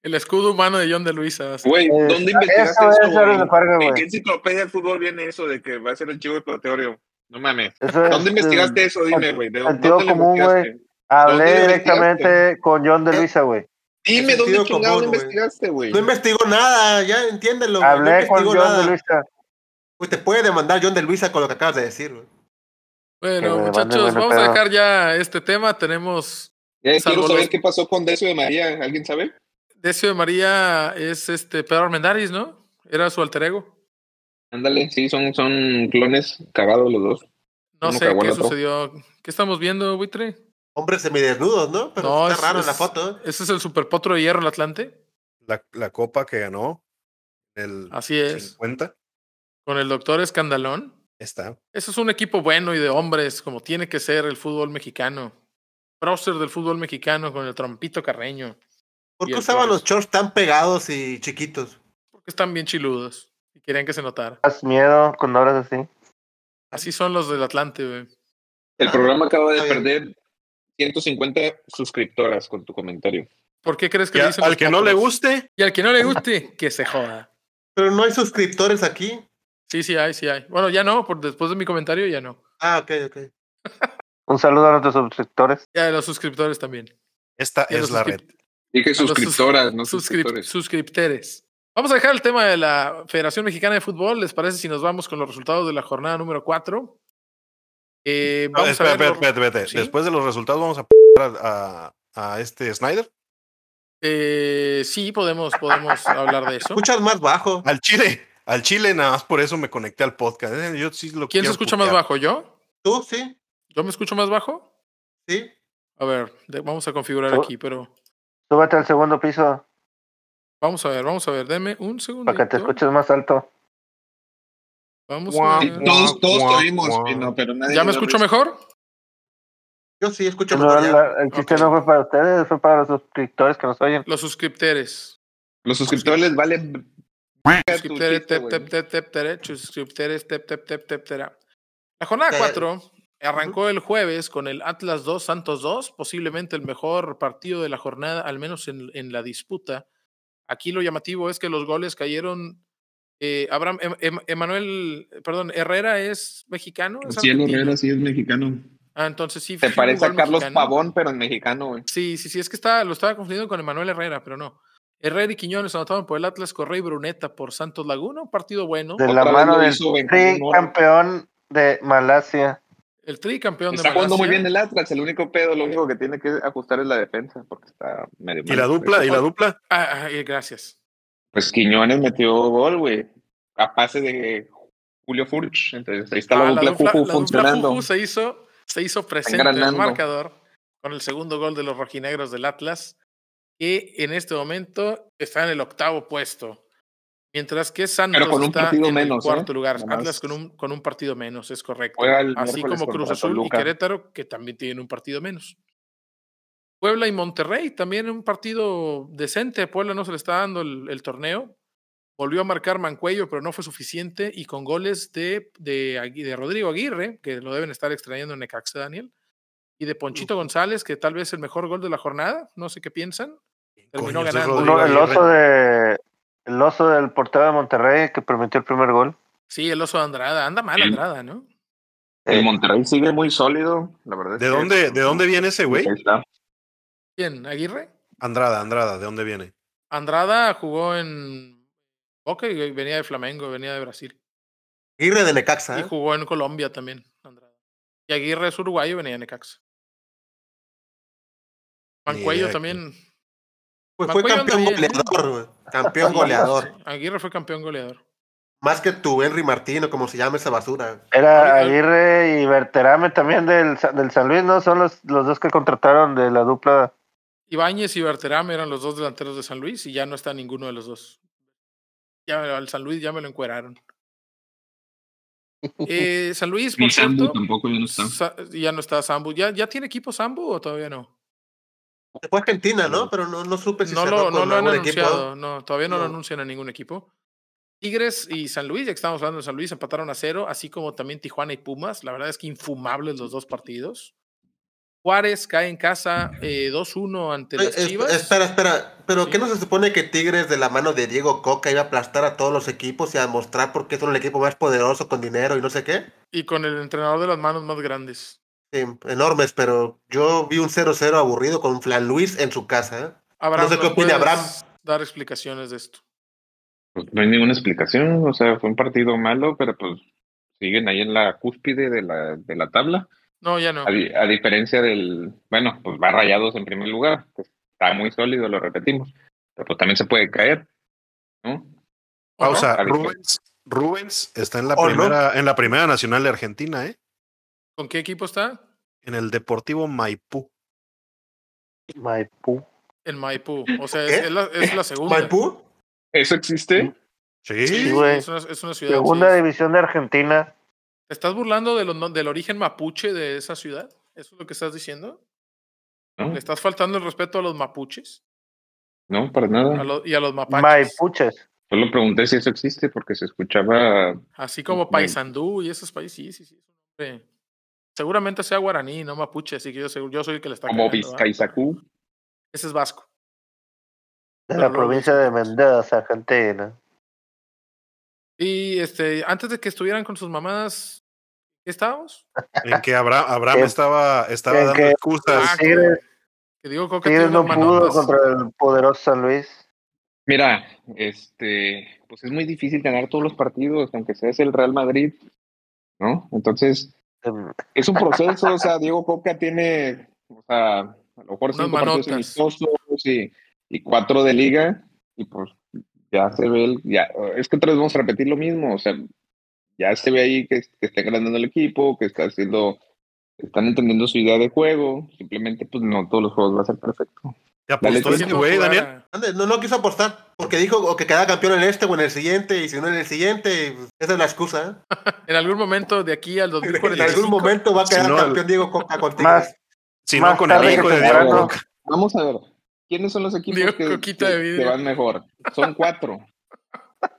Speaker 1: El escudo humano de John de Luisa.
Speaker 4: Güey,
Speaker 3: Eh,
Speaker 4: ¿dónde investigaste
Speaker 3: eso
Speaker 4: eso, güey?
Speaker 3: Parga,
Speaker 4: ¿En
Speaker 3: güey.
Speaker 4: qué enciclopedia del fútbol viene eso de que va a ser el chivo expiatorio? No mames.
Speaker 3: Eso es,
Speaker 4: ¿Dónde investigaste
Speaker 3: eh,
Speaker 4: eso? Dime, güey. ¿De
Speaker 3: sentido
Speaker 4: dónde lo
Speaker 3: común, güey.
Speaker 4: investigaste?
Speaker 3: Hablé
Speaker 4: ¿Dónde lo
Speaker 3: directamente con John de Luisa, güey.
Speaker 4: Dime, ¿dónde
Speaker 2: sentido
Speaker 4: chingado
Speaker 2: común, güey.
Speaker 4: investigaste, güey?
Speaker 2: No investigó nada, ya entiéndelo. güey, no
Speaker 3: Hablé con
Speaker 2: investigó
Speaker 3: John
Speaker 2: nada.
Speaker 3: de Luisa.
Speaker 2: Pues te puede demandar John de Luisa con lo que acabas de decir, güey.
Speaker 1: Bueno, muchachos, vamos a dejar ya este tema. Tenemos
Speaker 4: Ya quiero saber
Speaker 1: los-
Speaker 4: qué pasó con Decio de María. ¿Alguien sabe?
Speaker 1: Decio de María, es este Pedro Armendáriz, ¿no? Era su alter ego.
Speaker 4: Ándale, sí, son, son clones cagados los dos.
Speaker 1: No
Speaker 4: Uno
Speaker 1: sé qué sucedió. ¿Qué estamos viendo, buitre?
Speaker 2: Hombres semidesnudos, ¿no? Pero
Speaker 1: No,
Speaker 2: está
Speaker 1: es-
Speaker 2: raro en la
Speaker 1: es-
Speaker 2: foto. ¿eh?
Speaker 1: Ese es el superpotro de hierro, el Atlante.
Speaker 5: La, la copa que ganó el
Speaker 1: Así es.
Speaker 5: 50
Speaker 1: Con el doctor Escandalón.
Speaker 5: está.
Speaker 1: Eso es un equipo bueno y de hombres, como tiene que ser el fútbol mexicano. Prócer del fútbol mexicano con el trompito carreño.
Speaker 2: ¿Por qué usaban los shorts tan pegados y chiquitos?
Speaker 1: Porque están bien chiludos. Y querían que se notara.
Speaker 3: Haz miedo cuando hablas así.
Speaker 1: Así son los del Atlante, güey.
Speaker 4: El
Speaker 2: Ah,
Speaker 4: programa acaba de perder 150 suscriptoras con tu comentario.
Speaker 1: ¿Por qué crees que
Speaker 5: Y
Speaker 1: le
Speaker 5: a-
Speaker 1: dicen
Speaker 5: al que no le guste,
Speaker 1: Y al que no le guste, que se joda.
Speaker 2: Pero no hay suscriptores aquí.
Speaker 1: Sí, sí hay, sí hay. Bueno, ya no, por después de mi comentario ya no.
Speaker 2: Ah, ok, ok.
Speaker 3: Un saludo a nuestros suscriptores.
Speaker 1: Ya de los suscriptores también.
Speaker 5: esta
Speaker 1: Y a
Speaker 5: es la red.
Speaker 4: Dije
Speaker 1: a los sus-
Speaker 4: suscriptoras, no
Speaker 1: suscrip-
Speaker 4: suscriptores.
Speaker 1: suscriptores. Vamos a dejar el tema de la Federación Mexicana de Fútbol. ¿Les parece si nos vamos con los resultados de la jornada número 4? Eh,
Speaker 5: No,
Speaker 1: vamos a
Speaker 5: espera,
Speaker 1: ver
Speaker 5: espera,
Speaker 1: los-
Speaker 5: espera, espera.
Speaker 1: ¿Sí?
Speaker 5: Después de los resultados vamos a a, a, a este Snyder.
Speaker 1: Eh, sí, podemos, podemos hablar de eso.
Speaker 2: Escuchas más bajo.
Speaker 5: Al Chile. Al Chile, nada más por eso me conecté al podcast. Eh, Yo sí lo
Speaker 1: ¿Quién se escucha más bajo? ¿Yo?
Speaker 2: ¿Tú? Sí,
Speaker 1: ¿Yo me escucho más bajo?
Speaker 2: sí.
Speaker 1: A ver, vamos a configurar
Speaker 3: Oh.
Speaker 1: aquí, pero
Speaker 3: Súbete al segundo piso
Speaker 1: vamos a ver, vamos a ver. Deme un segundo.
Speaker 3: para que te escuches más alto.
Speaker 1: Vamos
Speaker 5: Guau,
Speaker 1: a
Speaker 4: Sí,
Speaker 1: ver.
Speaker 4: todos todos
Speaker 5: Guau,
Speaker 4: te oímos. Pino, pero nadie
Speaker 1: ¿Ya me escucho mejor?
Speaker 2: Yo sí escucho
Speaker 3: No,
Speaker 2: mejor
Speaker 3: la- el chiste no fue para ustedes, fue para los suscriptores que nos oyen.
Speaker 1: Los suscriptores.
Speaker 4: Los suscriptores les vale tu
Speaker 1: Suscriptores,
Speaker 4: chiste,
Speaker 1: tep,
Speaker 4: güey.
Speaker 1: tep, tep, tep, tere, suscriptores, tep, tep, tep, tep, tera. La jornada
Speaker 2: Eh,
Speaker 1: 4 arrancó el jueves con el Atlas 2, Santos 2, posiblemente el mejor partido de la jornada, al menos en, en la disputa. Aquí lo llamativo es que los goles cayeron Eh, Abraham, Em- Em- Emanuel, perdón, Herrera es mexicano. ¿Es?
Speaker 4: Herrera sí es mexicano.
Speaker 1: Ah, entonces sí.
Speaker 4: Te parece a Carlos
Speaker 1: mexicano.
Speaker 4: Pavón, pero en mexicano, güey.
Speaker 1: Sí, sí, sí, es que está, lo estaba confundiendo con Emanuel Herrera, pero no. Herrera y Quiñones anotaron por el Atlas, Correa y Bruneta por Santos Laguna, un partido bueno.
Speaker 3: De la mano del campeón de Malasia.
Speaker 1: El tricampeón de
Speaker 4: Está jugando muy
Speaker 1: Malasia.
Speaker 4: bien el Atlas. El único pedo, lo único que tiene que ajustar es la defensa, porque está medio
Speaker 5: ¿Y la
Speaker 4: mal.
Speaker 5: dupla? ¿Y la dupla?
Speaker 1: Ah, ah, gracias.
Speaker 4: Pues Quiñones metió gol, güey. A pase de Julio Furch. Entonces ahí está
Speaker 1: Ah,
Speaker 4: la dupla Juju
Speaker 1: la dupla
Speaker 4: funcionando.
Speaker 1: Juju se hizo, se hizo presente en el marcador con el segundo gol de los rojinegros del Atlas, que en este momento está en el octavo puesto. Mientras que Santos
Speaker 4: con un
Speaker 1: está
Speaker 4: partido
Speaker 1: en
Speaker 4: menos,
Speaker 1: el cuarto
Speaker 4: ¿eh?
Speaker 1: lugar.
Speaker 4: Nada más.
Speaker 1: Atlas con un, con un partido menos, es correcto. Así como Cruz Azul y. Querétaro, que también tienen un partido menos. Puebla y Monterrey, también un partido decente. A Puebla no se le está dando el, el torneo. Volvió a marcar Mancuello, pero no fue suficiente. Y con goles de, de, de Rodrigo Aguirre, que lo deben estar extrañando en Necaxa, Daniel. Y de Ponchito González, que tal vez el mejor gol de la jornada. No sé qué piensan. Terminó ganando.
Speaker 5: Rodrigo
Speaker 3: Uno- el oso de el oso del portero de Monterrey que permitió el primer gol.
Speaker 1: Sí, el oso de Andrada. Anda mal
Speaker 4: Sí.
Speaker 1: Andrada, ¿no?
Speaker 4: El Monterrey sigue muy sólido, la verdad. es
Speaker 5: ¿De
Speaker 4: que-
Speaker 5: dónde, ¿De dónde viene ese güey?
Speaker 1: ¿Quién? ¿Aguirre?
Speaker 5: Andrada, Andrada, ¿de dónde viene?
Speaker 1: Andrada jugó en Boca y venía de Flamengo, venía de Brasil.
Speaker 2: Aguirre de Necaxa.
Speaker 1: Y
Speaker 2: ¿eh?
Speaker 1: jugó en Colombia también, Andrada. Y Aguirre es uruguayo, venía de Necaxa. Mancuello también.
Speaker 2: Pues fue campeón
Speaker 1: bien,
Speaker 2: goleador, güey. Campeón goleador.
Speaker 1: Aguirre fue campeón goleador.
Speaker 2: Más que tu Henry Martino, como se llama esa basura.
Speaker 3: Era Aguirre y Berterame también del, del San Luis, ¿no? Son los, los dos que contrataron de la dupla.
Speaker 1: Ibáñez y Berterame eran los dos delanteros de San Luis y ya no está ninguno de los dos. Ya al San Luis ya me lo encueraron. Eh, San Luis, por
Speaker 4: Y Sambu
Speaker 1: cierto,
Speaker 4: tampoco ya no está.
Speaker 1: Sa- ya no está Sambu. ¿Ya, ¿Ya tiene equipo Sambu o todavía no?
Speaker 2: A Argentina, ¿no? Pero no, no supe si
Speaker 1: no
Speaker 2: cerró
Speaker 1: lo, no lo han
Speaker 2: equipo.
Speaker 1: anunciado, no, todavía no, lo anuncian a ningún equipo. Tigres y San Luis, ya que estamos hablando de San Luis, empataron a cero, así como también Tijuana y Pumas. La verdad es que infumables los dos partidos. Juárez cae en casa eh, 2-1 ante
Speaker 2: Eh,
Speaker 1: las Chivas.
Speaker 2: espera, espera. ¿Pero
Speaker 1: Sí.
Speaker 2: qué no se supone que Tigres de la mano de Diego Coca iba a aplastar a todos los equipos y a mostrar por qué son el equipo más poderoso con dinero y no sé qué?
Speaker 1: Y con el entrenador de las manos más grandes.
Speaker 2: Sí, enormes, pero yo vi un 0-0 aburrido con Flan Luis en su casa. ¿eh?
Speaker 1: Abraham,
Speaker 2: sé qué
Speaker 1: ¿nos
Speaker 2: opina Abraham.
Speaker 1: dar explicaciones de esto.
Speaker 4: Pues no hay ninguna explicación, o sea, fue un partido malo, pero pues siguen ahí en la cúspide de la, de la tabla.
Speaker 1: No, ya no.
Speaker 4: A, di- a diferencia del, bueno, pues va rayados en primer lugar, que está muy sólido, lo repetimos, pero pues también se puede caer, ¿no?
Speaker 1: ¿O no?
Speaker 5: Pausa. Rubens, Rubens está en la
Speaker 2: ¿O no?
Speaker 5: primera, en la primera nacional de Argentina, ¿eh?
Speaker 1: ¿Con qué equipo está?
Speaker 5: En el Deportivo Maipú.
Speaker 3: Maipú.
Speaker 1: En Maipú. O sea, es, es la, es la segunda.
Speaker 2: ¿Maipú?
Speaker 4: ¿Eso existe?
Speaker 5: Sí.
Speaker 3: Sí, güey.
Speaker 1: Es una, es una ciudad.
Speaker 3: Segunda
Speaker 1: sí.
Speaker 3: división de Argentina.
Speaker 1: ¿Te estás burlando de lo- del origen mapuche de esa ciudad? ¿Eso es lo que estás diciendo?
Speaker 4: ¿No?
Speaker 1: ¿Le estás faltando el respeto a los mapuches
Speaker 4: No, para
Speaker 1: a
Speaker 4: nada.
Speaker 1: lo- y a los mapaches?
Speaker 3: Maipuches.
Speaker 4: Solo pregunté si eso existe porque se escuchaba
Speaker 1: Así como
Speaker 4: Bueno.
Speaker 1: Paysandú y esos países. Sí, sí, sí. es un nombre- Seguramente sea guaraní, no mapuche, así que yo, seguro- yo soy el que le está
Speaker 4: como. Vizcaizacú.
Speaker 1: Ese es vasco.
Speaker 3: De
Speaker 1: Pero
Speaker 3: la
Speaker 1: luego
Speaker 3: provincia de. Mendoza, Argentina.
Speaker 1: Y este, antes de que estuvieran con sus mamás, ¿qué estábamos?
Speaker 5: En que Abraham, Abraham estaba, estaba dando
Speaker 3: que-
Speaker 5: excusas.
Speaker 1: Que digo, Coca
Speaker 3: Tigres
Speaker 1: tiene
Speaker 3: no pudo contra el poderoso San Luis.
Speaker 4: Mira, este, pues es muy difícil ganar todos los partidos, aunque seas el Real Madrid, ¿no? Entonces, es un proceso, o sea, Diego Coca tiene, o sea, a lo mejor cinco partidos amistosos y, y cuatro de liga, y pues ya se ve, el, ya, es que otra vez vamos a repetir lo mismo, o sea, ya se ve ahí que, que está ganando el equipo, que está haciendo, están entendiendo su idea de juego, simplemente pues no todos los juegos va a ser perfecto.
Speaker 1: A-
Speaker 2: Ande, No, no quiso apostar, porque dijo o que quedaba campeón en este o en el siguiente, y si no en el siguiente, pues, esa es la excusa. ¿eh?
Speaker 1: En algún momento de aquí al
Speaker 2: En
Speaker 1: 2045.
Speaker 2: algún momento va a quedar
Speaker 5: Si no,
Speaker 2: campeón Diego Coca contigo.
Speaker 3: Más,
Speaker 5: Si no,
Speaker 3: Más
Speaker 5: con el hijo de Diego. Coca.
Speaker 4: Vamos a ver, ¿quiénes son los equipos
Speaker 1: Diego
Speaker 4: que,
Speaker 1: Coquita
Speaker 4: que-
Speaker 1: de
Speaker 4: que van mejor? Son cuatro.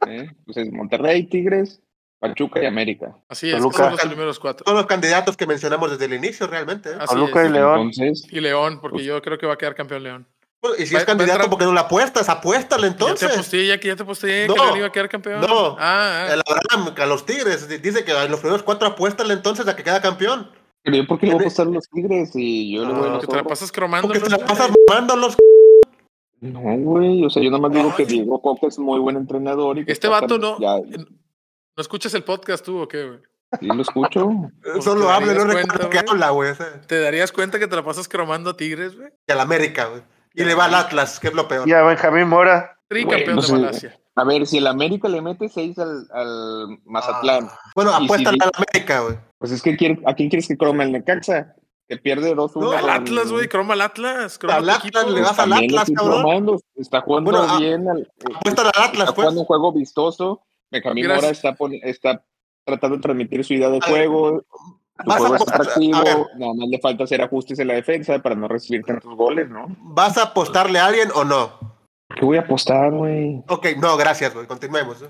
Speaker 4: ¿eh? Pues es Monterrey, Tigres, Pachuca y América.
Speaker 1: Así es,
Speaker 3: Toluca.
Speaker 1: son los primeros cuatro.
Speaker 2: Son los candidatos que mencionamos desde el inicio, realmente. ¿eh?
Speaker 1: Así
Speaker 3: Toluca
Speaker 1: es.
Speaker 3: y León.
Speaker 4: Entonces,
Speaker 1: Y León, porque
Speaker 4: Pues-
Speaker 1: yo creo que va a quedar campeón León.
Speaker 2: Pues, Y si
Speaker 1: Va-
Speaker 2: es
Speaker 1: a
Speaker 2: candidato,
Speaker 1: entrar-
Speaker 2: ¿por qué no la apuestas? Apuéstale
Speaker 1: Ya te
Speaker 2: entonces.
Speaker 1: aposté, ya que ya te aposté
Speaker 2: No,
Speaker 1: que León iba a quedar campeón.
Speaker 2: no.
Speaker 1: Ah, ah.
Speaker 2: El Abraham, a los Tigres, dice que a los primeros cuatro apuéstale entonces a que queda campeón.
Speaker 4: Pero yo, ¿por qué le voy a apostar a los Tigres? Y yo le voy a
Speaker 2: No,
Speaker 4: los
Speaker 1: que te la pasas cromando.
Speaker 2: Porque te la
Speaker 1: ¿no?
Speaker 2: pasas mamándolos.
Speaker 4: No, güey. O sea, yo nada más digo
Speaker 2: Ay.
Speaker 4: que Diego Coca es muy buen entrenador. Y que
Speaker 1: Este vato no.
Speaker 4: Ya,
Speaker 1: ¿No escuchas el podcast tú o qué, güey?
Speaker 4: sí lo escucho.
Speaker 1: Pues
Speaker 2: Solo habla, no
Speaker 1: cuenta,
Speaker 2: que habla, güey.
Speaker 1: ¿Te darías cuenta que te la pasas cromando a Tigres, güey?
Speaker 2: Y al América, güey. Y le va al Atlas, que es lo peor.
Speaker 3: Y a Benjamín Mora.
Speaker 1: Tricampeón de
Speaker 4: sé.
Speaker 1: Malasia.
Speaker 4: A ver, si el América le mete 6 al, al Mazatlán,
Speaker 2: Ah. Bueno,
Speaker 4: si-
Speaker 2: al América, güey.
Speaker 4: pues es que quiere- ¿a quién quieres que crome el Necaxa? Que pierde 2-1.
Speaker 2: No,
Speaker 1: Al Atlas, güey, croma al Atlas. Croma
Speaker 2: Al Atlas le vas al Atlas, cabrón.
Speaker 4: cromando. Está jugando
Speaker 2: Bueno, ah,
Speaker 4: bien. al-
Speaker 2: Apuéstale al Atlas,
Speaker 4: está
Speaker 2: pues.
Speaker 4: jugando un juego vistoso. Benjamín
Speaker 1: Gracias.
Speaker 4: Mora está, pon- está tratando de transmitir su idea de
Speaker 2: A ver, a
Speaker 4: juego es
Speaker 2: apostar-
Speaker 4: atractivo.
Speaker 2: a ver.
Speaker 4: Nada más le falta hacer ajustes en la defensa para no recibir tantos goles, ¿no?
Speaker 2: ¿Vas a apostarle a alguien o no?
Speaker 4: ¿Qué voy a apostar, güey?
Speaker 2: Ok, no, gracias, güey. Continuemos. ¿eh?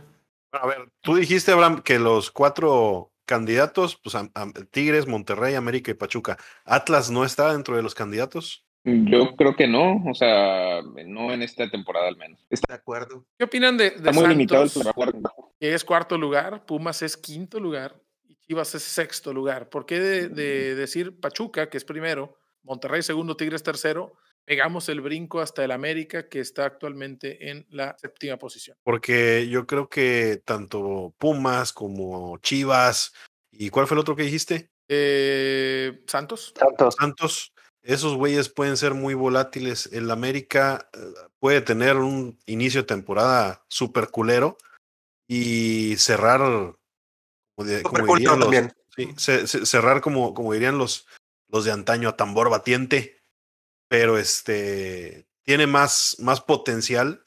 Speaker 5: A ver, tú dijiste, Abraham, que los cuatro candidatos, pues a- a- Tigres, Monterrey, América y Pachuca. ¿Atlas no está dentro de los candidatos?
Speaker 4: Yo creo que no, o sea, no en esta temporada al menos. Está,
Speaker 2: De acuerdo.
Speaker 1: ¿Qué opinan de, de
Speaker 4: está muy limitado el
Speaker 1: Santos, que es cuarto lugar, Pumas es quinto lugar Chivas es sexto lugar? ¿Por qué de, de decir Pachuca, que es primero, Monterrey segundo, Tigres tercero, pegamos el brinco hasta el América, que está actualmente en la séptima posición?
Speaker 5: Porque yo creo que tanto Pumas como Chivas, ¿y cuál fue el otro que dijiste?
Speaker 1: Eh, Santos.
Speaker 3: Santos.
Speaker 5: Santos, esos güeyes pueden ser muy volátiles. El América eh, puede tener un inicio de temporada súper culero y cerrar, como, los-
Speaker 2: también.
Speaker 5: sí, cerrar como, como dirían los, los de antaño a tambor batiente, pero este tiene más, más potencial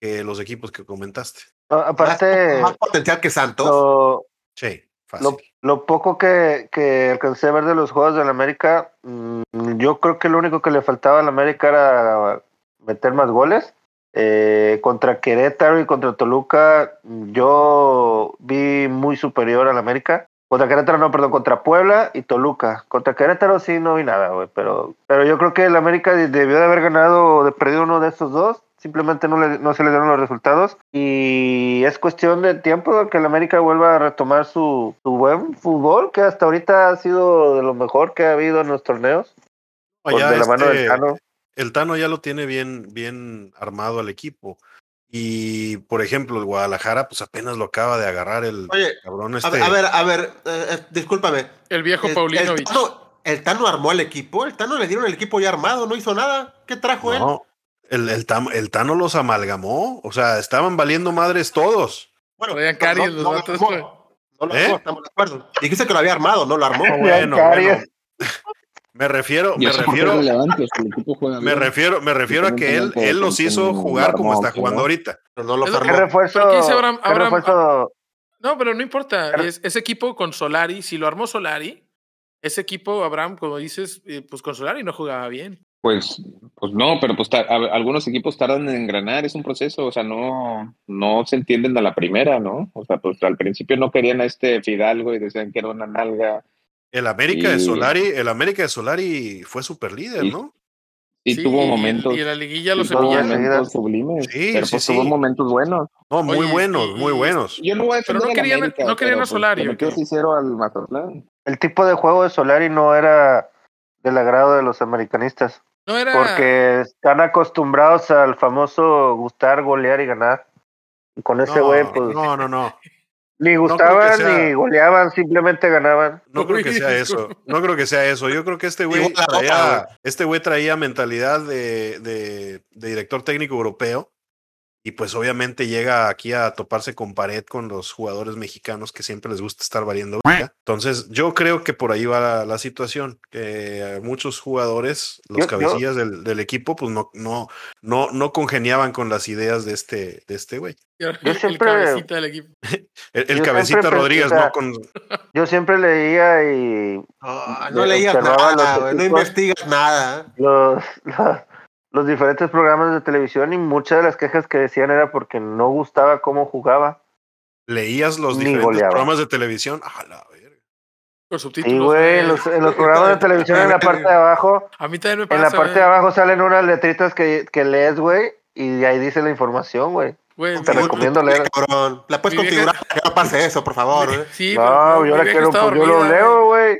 Speaker 5: que los equipos que comentaste.
Speaker 3: A- Aparte,
Speaker 2: más potencial que Santos.
Speaker 3: lo,
Speaker 5: Sí, fácil.
Speaker 3: lo, lo poco que, que alcancé a ver de los juegos del América, mm, yo creo que lo único que le faltaba al América era meter más goles. Eh, contra Querétaro y contra Toluca, yo vi muy superior al América. Contra Querétaro, no, perdón, contra Puebla y Toluca. Contra Querétaro sí no vi nada, güey, pero, pero yo creo que el América de- debió de haber ganado o de perdido uno de estos dos. Simplemente no, le- no se le dieron los resultados. Y es cuestión de tiempo que el América vuelva a retomar su, su buen fútbol, que hasta ahorita ha sido de lo mejor que ha habido en los torneos.
Speaker 5: Ya
Speaker 3: de la mano del
Speaker 5: este-. El Tano ya lo tiene bien, bien armado al equipo. Y, por ejemplo, el Guadalajara, pues apenas lo acaba de agarrar el
Speaker 2: Oye,
Speaker 5: cabrón
Speaker 2: a
Speaker 5: este.
Speaker 2: ver, a ver, a ver, eh, eh, discúlpame.
Speaker 1: El viejo
Speaker 2: El, el. Tano, el Tano armó el equipo. El Tano le dieron el equipo ya armado, no hizo nada. ¿Qué trajo él?
Speaker 5: no, el, el, el Tano los amalgamó. O sea, estaban valiendo madres todos.
Speaker 2: Bueno, no-
Speaker 1: caries
Speaker 2: no-
Speaker 1: los
Speaker 2: no. No lo
Speaker 5: ¿Eh?
Speaker 2: estamos de acuerdo. Dijiste que lo había armado, no lo armó.
Speaker 5: No,
Speaker 3: Vean
Speaker 5: bueno,
Speaker 3: caries.
Speaker 5: bueno. Me refiero, me refiero, me refiero, me refiero a que él, él los hizo jugar como está jugando
Speaker 4: ¿no?
Speaker 5: ahorita.
Speaker 2: Pero no lo
Speaker 3: ¿Qué refuerzo?
Speaker 1: Pero ¿qué dice Abraham?
Speaker 3: qué
Speaker 1: Abraham-
Speaker 3: refuerzo?
Speaker 1: No, pero no importa. Es, ese equipo con Solari, si lo armó Solari, ese equipo, Abraham, como dices, eh, pues con Solari no jugaba bien.
Speaker 4: Pues, pues no, pero pues algunos equipos tardan en engranar, es un proceso, o sea, no, no se entienden a la primera, ¿no? O sea, pues al principio no querían a este Fidalgo y decían que era una nalga.
Speaker 5: El América de
Speaker 4: Y-
Speaker 5: Solari, el América de Solari fue super líder,
Speaker 4: Y-
Speaker 5: ¿no?
Speaker 4: Sí, tuvo
Speaker 1: y-
Speaker 4: momentos,
Speaker 1: Y en la liguilla lo
Speaker 4: sí tuvo
Speaker 3: cepillan.
Speaker 1: cepillaron.
Speaker 4: momentos sublimes,
Speaker 5: Sí,
Speaker 4: pero
Speaker 5: sí,
Speaker 4: pues
Speaker 5: sí.
Speaker 4: tuvo momentos buenos.
Speaker 5: No, muy
Speaker 1: Oye,
Speaker 5: buenos,
Speaker 1: y-
Speaker 5: muy
Speaker 1: y-
Speaker 5: buenos.
Speaker 4: Yo no voy a
Speaker 1: Pero no querían-
Speaker 4: América,
Speaker 1: no querían
Speaker 4: pero,
Speaker 1: a Solari,
Speaker 4: Pues,
Speaker 1: ¿o
Speaker 4: le metió
Speaker 1: qué?
Speaker 4: 6-0 al Mazatlán.
Speaker 3: El tipo de juego de Solari no era del agrado de los americanistas.
Speaker 1: No era.
Speaker 3: Porque están acostumbrados al famoso gustar, golear y ganar. Y con ese
Speaker 5: No,
Speaker 3: güey, pues
Speaker 5: no, no, no.
Speaker 3: Ni gustaban
Speaker 5: sea-
Speaker 3: ni goleaban, simplemente ganaban.
Speaker 5: No creo que sea
Speaker 1: eso.
Speaker 5: No creo que sea eso. Yo creo que este güey traía, este güey traía mentalidad de, de- de director técnico europeo. Y pues obviamente llega aquí a toparse con pared con los jugadores mexicanos que siempre les gusta estar valiendo. Entonces, yo creo que por ahí va la, la situación. Que muchos jugadores, los
Speaker 3: Yo- yo-
Speaker 5: cabecillas del, del equipo, pues no, no, no, no congeniaban con las ideas de este, de este güey.
Speaker 1: el,
Speaker 3: yo
Speaker 1: el
Speaker 3: siempre-
Speaker 1: cabecita del equipo.
Speaker 5: El, cabecita Rodríguez, no con.
Speaker 3: Yo siempre leía y
Speaker 2: Ah, no leías nada, no investigas nada.
Speaker 3: los, los, los diferentes programas de televisión y muchas de las quejas que decían era porque no gustaba cómo jugaba.
Speaker 5: Leías los diferentes
Speaker 3: goleaba.
Speaker 5: programas de televisión. A la verga.
Speaker 1: Con subtítulos.
Speaker 3: Sí, güey, en los, en los programas de televisión en la parte de abajo,
Speaker 1: A mí también me pasa.
Speaker 3: en la parte de abajo salen unas letritas que, que lees, güey, y ahí dice la información, güey.
Speaker 1: Güey,
Speaker 3: Te
Speaker 1: mi-
Speaker 3: recomiendo leer.
Speaker 2: Cabrón. La puedes
Speaker 1: vieja-
Speaker 2: configurar que no pase eso, por favor.
Speaker 1: Sí,
Speaker 3: No,
Speaker 1: pero
Speaker 3: yo ahora
Speaker 1: vieja
Speaker 3: quiero, pues, yo lo leo,
Speaker 1: güey.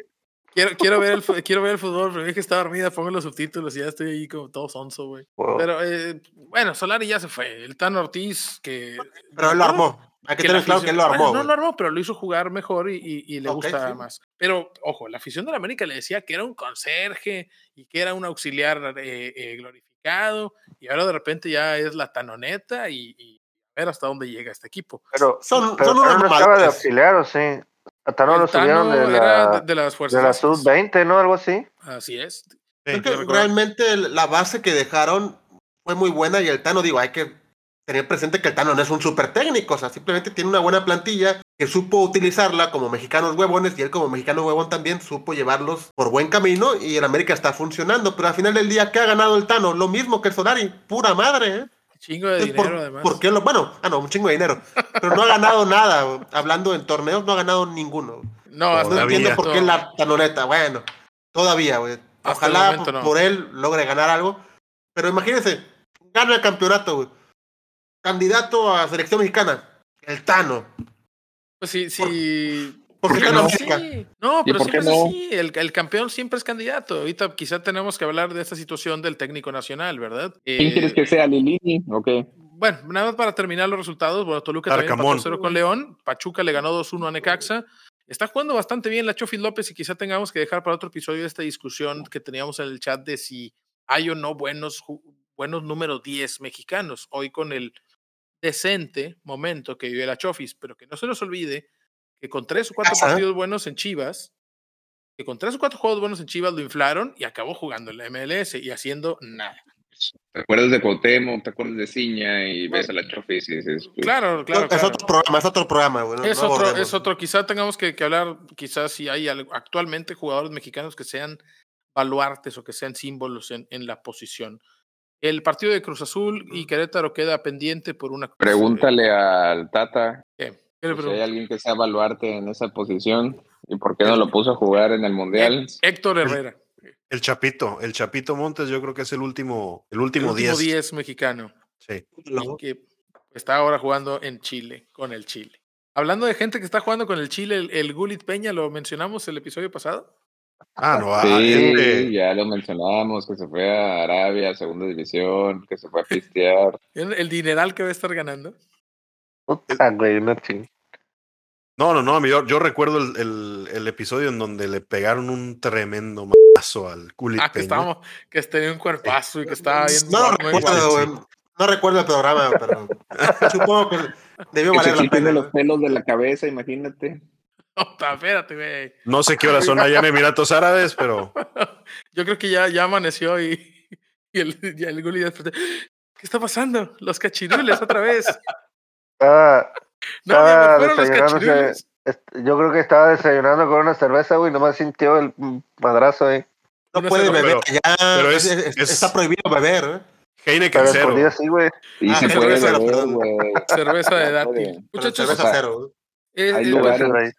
Speaker 1: Quiero, quiero, ver el, quiero ver el fútbol, pero mi vieja está dormida, pongo los subtítulos y ya estoy ahí como todo sonso, güey.
Speaker 3: Wow.
Speaker 1: Pero eh, bueno, Solari ya se fue. El Tan Ortiz, que.
Speaker 2: Pero él lo armó. Hay que
Speaker 1: que
Speaker 2: tener
Speaker 1: la
Speaker 2: claro que él lo armó.
Speaker 1: bueno, no lo armó, pero lo hizo jugar mejor y, y- y le
Speaker 2: Ok,
Speaker 1: gusta
Speaker 2: sí.
Speaker 1: más. Pero, ojo, la afición de la América le decía que era un conserje y que era un auxiliar eh, eh, glorificado, y ahora de repente ya es la tanoneta y, y a ver hasta dónde llega este equipo.
Speaker 3: Pero,
Speaker 2: Son-
Speaker 3: pero
Speaker 2: son unos
Speaker 3: Tano no estaba de auxiliar, ¿o sí? A Tano lo subieron de la,
Speaker 1: de, las fuerzas.
Speaker 3: de la
Speaker 1: básicas.
Speaker 3: sub-20, ¿no? Algo así.
Speaker 1: Así es.
Speaker 5: Sí.
Speaker 2: Creo que
Speaker 1: yo recuerdo.
Speaker 2: realmente la base que dejaron fue muy buena y el Tano, digo, hay que tener presente que el Tano no es un súper técnico, o sea, simplemente tiene una buena plantilla que supo utilizarla como mexicanos huevones y él como mexicano huevón también supo llevarlos por buen camino y el América está funcionando, pero al final del día, ¿qué ha ganado el Tano? Lo mismo que el Solari, pura madre, ¿eh?
Speaker 1: Chingo de
Speaker 2: Entonces, ¿por-
Speaker 1: dinero, además.
Speaker 2: ¿Por qué lo, bueno, ah, no, un chingo de dinero, pero no ha ganado nada, güey. hablando en torneos, no ha ganado ninguno.
Speaker 1: No, hasta
Speaker 2: No entiendo por qué la tanoneta. Bueno, todavía, güey.
Speaker 1: Hasta el
Speaker 2: Ojalá
Speaker 1: momento no.
Speaker 2: por él logre ganar algo. Pero imagínense, gana el campeonato, güey. Candidato a selección mexicana. El Tano.
Speaker 1: Pues sí, sí.
Speaker 2: ¿Por qué
Speaker 1: Pero
Speaker 2: no?
Speaker 1: sí. No,
Speaker 4: ¿Y
Speaker 1: pero siempre es
Speaker 4: no?
Speaker 1: así. El, el campeón siempre es candidato. Ahorita quizá tenemos que hablar de esta situación del técnico nacional, ¿verdad?
Speaker 4: ¿Quién
Speaker 1: Eh,
Speaker 4: quieres que sea, Lilini? ¿O qué?
Speaker 1: Bueno, nada más para terminar los resultados. Bueno, Toluca también
Speaker 5: Arcamón.
Speaker 1: 0 con León. Pachuca le ganó 2-1 a Necaxa. Está jugando bastante bien la Chofis López y quizá tengamos que dejar para otro episodio esta discusión que teníamos en el chat de si hay o no buenos, buenos números 10 mexicanos. Hoy con el decente momento que vive la Chofis, pero que no se nos olvide que con tres o cuatro partidos buenos en Chivas, que con tres o cuatro juegos buenos en Chivas lo inflaron y acabó jugando en la MLS y haciendo nada.
Speaker 4: ¿Te acuerdas de Cuauhtémoc? ¿Te acuerdas de Ciña? Y ves a la Chofis y dices... pues,
Speaker 1: Claro, claro.
Speaker 2: es
Speaker 1: claro.
Speaker 2: otro programa, es otro programa,
Speaker 1: Es
Speaker 2: no
Speaker 1: otro, es otro. Quizá tengamos que, que hablar, quizás si hay al- actualmente jugadores mexicanos que sean baluartes o que sean símbolos en, en la posición. El partido de Cruz Azul y Querétaro queda pendiente por una.
Speaker 4: Pregúntale al Tata
Speaker 1: ¿Qué? ¿Qué le
Speaker 4: si hay alguien que sea evaluarte en esa posición y por qué no lo puso a jugar en el Mundial.
Speaker 1: Héctor Herrera,
Speaker 5: El Chapito, el Chapito Montes, yo creo que es el último, el
Speaker 1: el
Speaker 5: último
Speaker 1: último
Speaker 5: 10.
Speaker 1: 10 mexicano,
Speaker 5: Sí.
Speaker 1: y que está ahora jugando en Chile, con el Chile. Hablando de gente que está jugando con el Chile, el, el Gulit Peña, lo mencionamos el episodio pasado.
Speaker 5: Ah, no, ah,
Speaker 4: Sí,
Speaker 5: este-
Speaker 4: ya lo mencionamos, que se fue a Arabia, segunda división, que se fue a pistear.
Speaker 1: El, el dineral que va a estar ganando.
Speaker 3: Puta, güey, no ching.
Speaker 5: No, no, no, yo, yo recuerdo el, el- el episodio en donde le pegaron un tremendo mazo al Culit
Speaker 1: Ah, que estábamos, que tenía un cuerpazo y que estaba bien.
Speaker 2: No recuerdo, güey. No recuerdo el programa, pero supongo que debió valer la pena.
Speaker 4: los pelos de la cabeza, imagínate.
Speaker 1: No, ta- espérate, güey.
Speaker 5: No sé qué horas son allá en Emiratos Árabes, pero
Speaker 1: Yo creo que ya, ya amaneció y, y el, y el Gulli ya despertó. ¿Qué está pasando? Los cachirules otra vez.
Speaker 3: Estaba-
Speaker 1: No,
Speaker 3: Estaba
Speaker 1: cachirules.
Speaker 3: est- yo creo que estaba desayunando con una cerveza, güey, nomás sintió el madrazo ahí.
Speaker 2: No puede
Speaker 1: cerveza,
Speaker 2: beber
Speaker 5: pero-
Speaker 2: allá.
Speaker 5: pero es-
Speaker 2: es- es-
Speaker 5: es-
Speaker 2: Está prohibido beber. ¿eh?
Speaker 5: Heineken
Speaker 3: Pero
Speaker 5: cero.
Speaker 3: escondido sí, güey.
Speaker 4: Y
Speaker 2: Ah, cerveza,
Speaker 4: puede
Speaker 2: cero,
Speaker 4: beber,
Speaker 2: perdón.
Speaker 4: güey.
Speaker 1: Cerveza de dátil. Muchachos,
Speaker 2: cerveza
Speaker 4: o sea,
Speaker 2: cero. güey.
Speaker 1: eh,
Speaker 4: hay
Speaker 1: eh,
Speaker 4: lugares
Speaker 3: ahí.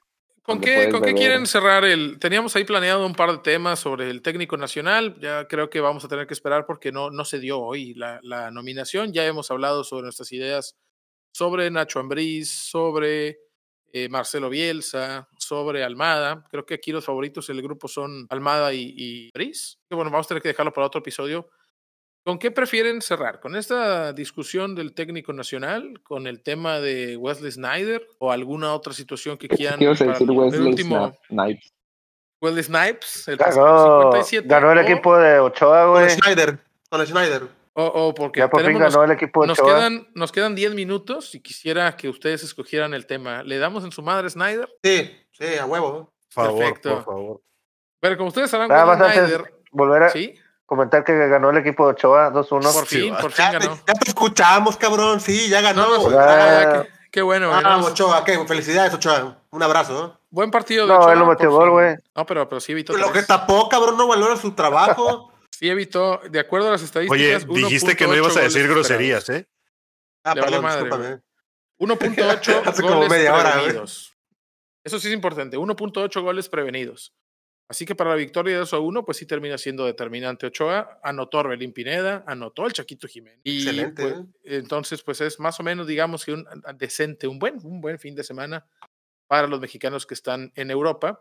Speaker 1: ¿con qué, con qué quieren cerrar el? Teníamos ahí planeado un par de temas sobre el técnico nacional. Ya creo que vamos a tener que esperar porque no, no se dio hoy la, la nominación. Ya hemos hablado sobre nuestras ideas sobre Nacho Ambriz, sobre eh, Marcelo Bielsa, sobre Almada. Creo que aquí los favoritos del grupo son Almada y, y Ambriz. Que bueno, vamos a tener que dejarlo para otro episodio. ¿Con qué prefieren cerrar? ¿Con esta discusión del técnico nacional? ¿Con el tema de Wesley Snyder? ¿O alguna otra situación que quieran?
Speaker 4: ¿Qué ibas a
Speaker 1: para
Speaker 4: decir,
Speaker 1: el
Speaker 4: Wesley
Speaker 1: último,
Speaker 4: Snipes?
Speaker 1: Wesley Snipes, el
Speaker 3: Ganó,
Speaker 1: 57.
Speaker 3: ganó el
Speaker 1: o-
Speaker 3: equipo de Ochoa,
Speaker 2: Con
Speaker 3: güey.
Speaker 2: Schneider. Con Schneider.
Speaker 1: O, o porque
Speaker 3: Ya por fin
Speaker 1: tenemos-
Speaker 3: ganó el equipo de
Speaker 1: nos, quedan, nos quedan 10 minutos y quisiera que ustedes escogieran el tema. ¿Le damos en su madre Snyder?
Speaker 2: Sí, sí, a huevo.
Speaker 5: Por favor,
Speaker 1: Perfecto.
Speaker 5: por favor.
Speaker 1: Pero como ustedes sabrán, Snyder,
Speaker 3: volver a
Speaker 1: ¿sí?
Speaker 3: comentar que ganó el equipo de Ochoa 2-1.
Speaker 1: Por fin, por fin
Speaker 2: Ya te,
Speaker 1: ganó.
Speaker 2: ya te escuchamos, cabrón. Sí, ya ganó.
Speaker 1: No,
Speaker 3: Ah.
Speaker 1: ah, qué, qué bueno.
Speaker 2: Ah,
Speaker 1: no,
Speaker 2: Ochoa, ¿qué? Felicidades, Ochoa. Un abrazo.
Speaker 1: Buen partido de
Speaker 3: No,
Speaker 1: Ochoa,
Speaker 3: él no
Speaker 1: por
Speaker 3: metió gol,
Speaker 1: fin.
Speaker 3: güey.
Speaker 1: No, pero, pero sí evitó.
Speaker 2: Lo que tapó, cabrón, no valora su trabajo.
Speaker 1: Sí evitó, de acuerdo a las estadísticas.
Speaker 5: Oye, dijiste que no
Speaker 1: 1.8
Speaker 5: ibas a
Speaker 1: goles
Speaker 5: decir groserías, ¿eh?
Speaker 2: Ah,
Speaker 1: Le
Speaker 2: perdón,
Speaker 1: madre,
Speaker 2: discúlpame.
Speaker 1: 1.8
Speaker 2: Hace como
Speaker 1: goles
Speaker 2: media hora,
Speaker 1: prevenidos. Eso sí es importante, 1.8 goles prevenidos. Así que para la victoria de 2 a 1, pues sí termina siendo determinante Ochoa. Anotó Orbelín Pineda, anotó el Chaquito Jiménez. Y
Speaker 2: Excelente,
Speaker 1: pues,
Speaker 2: ¿eh?
Speaker 1: entonces, pues es más o menos, digamos que un decente, un buen, un buen fin de semana para los mexicanos que están en Europa,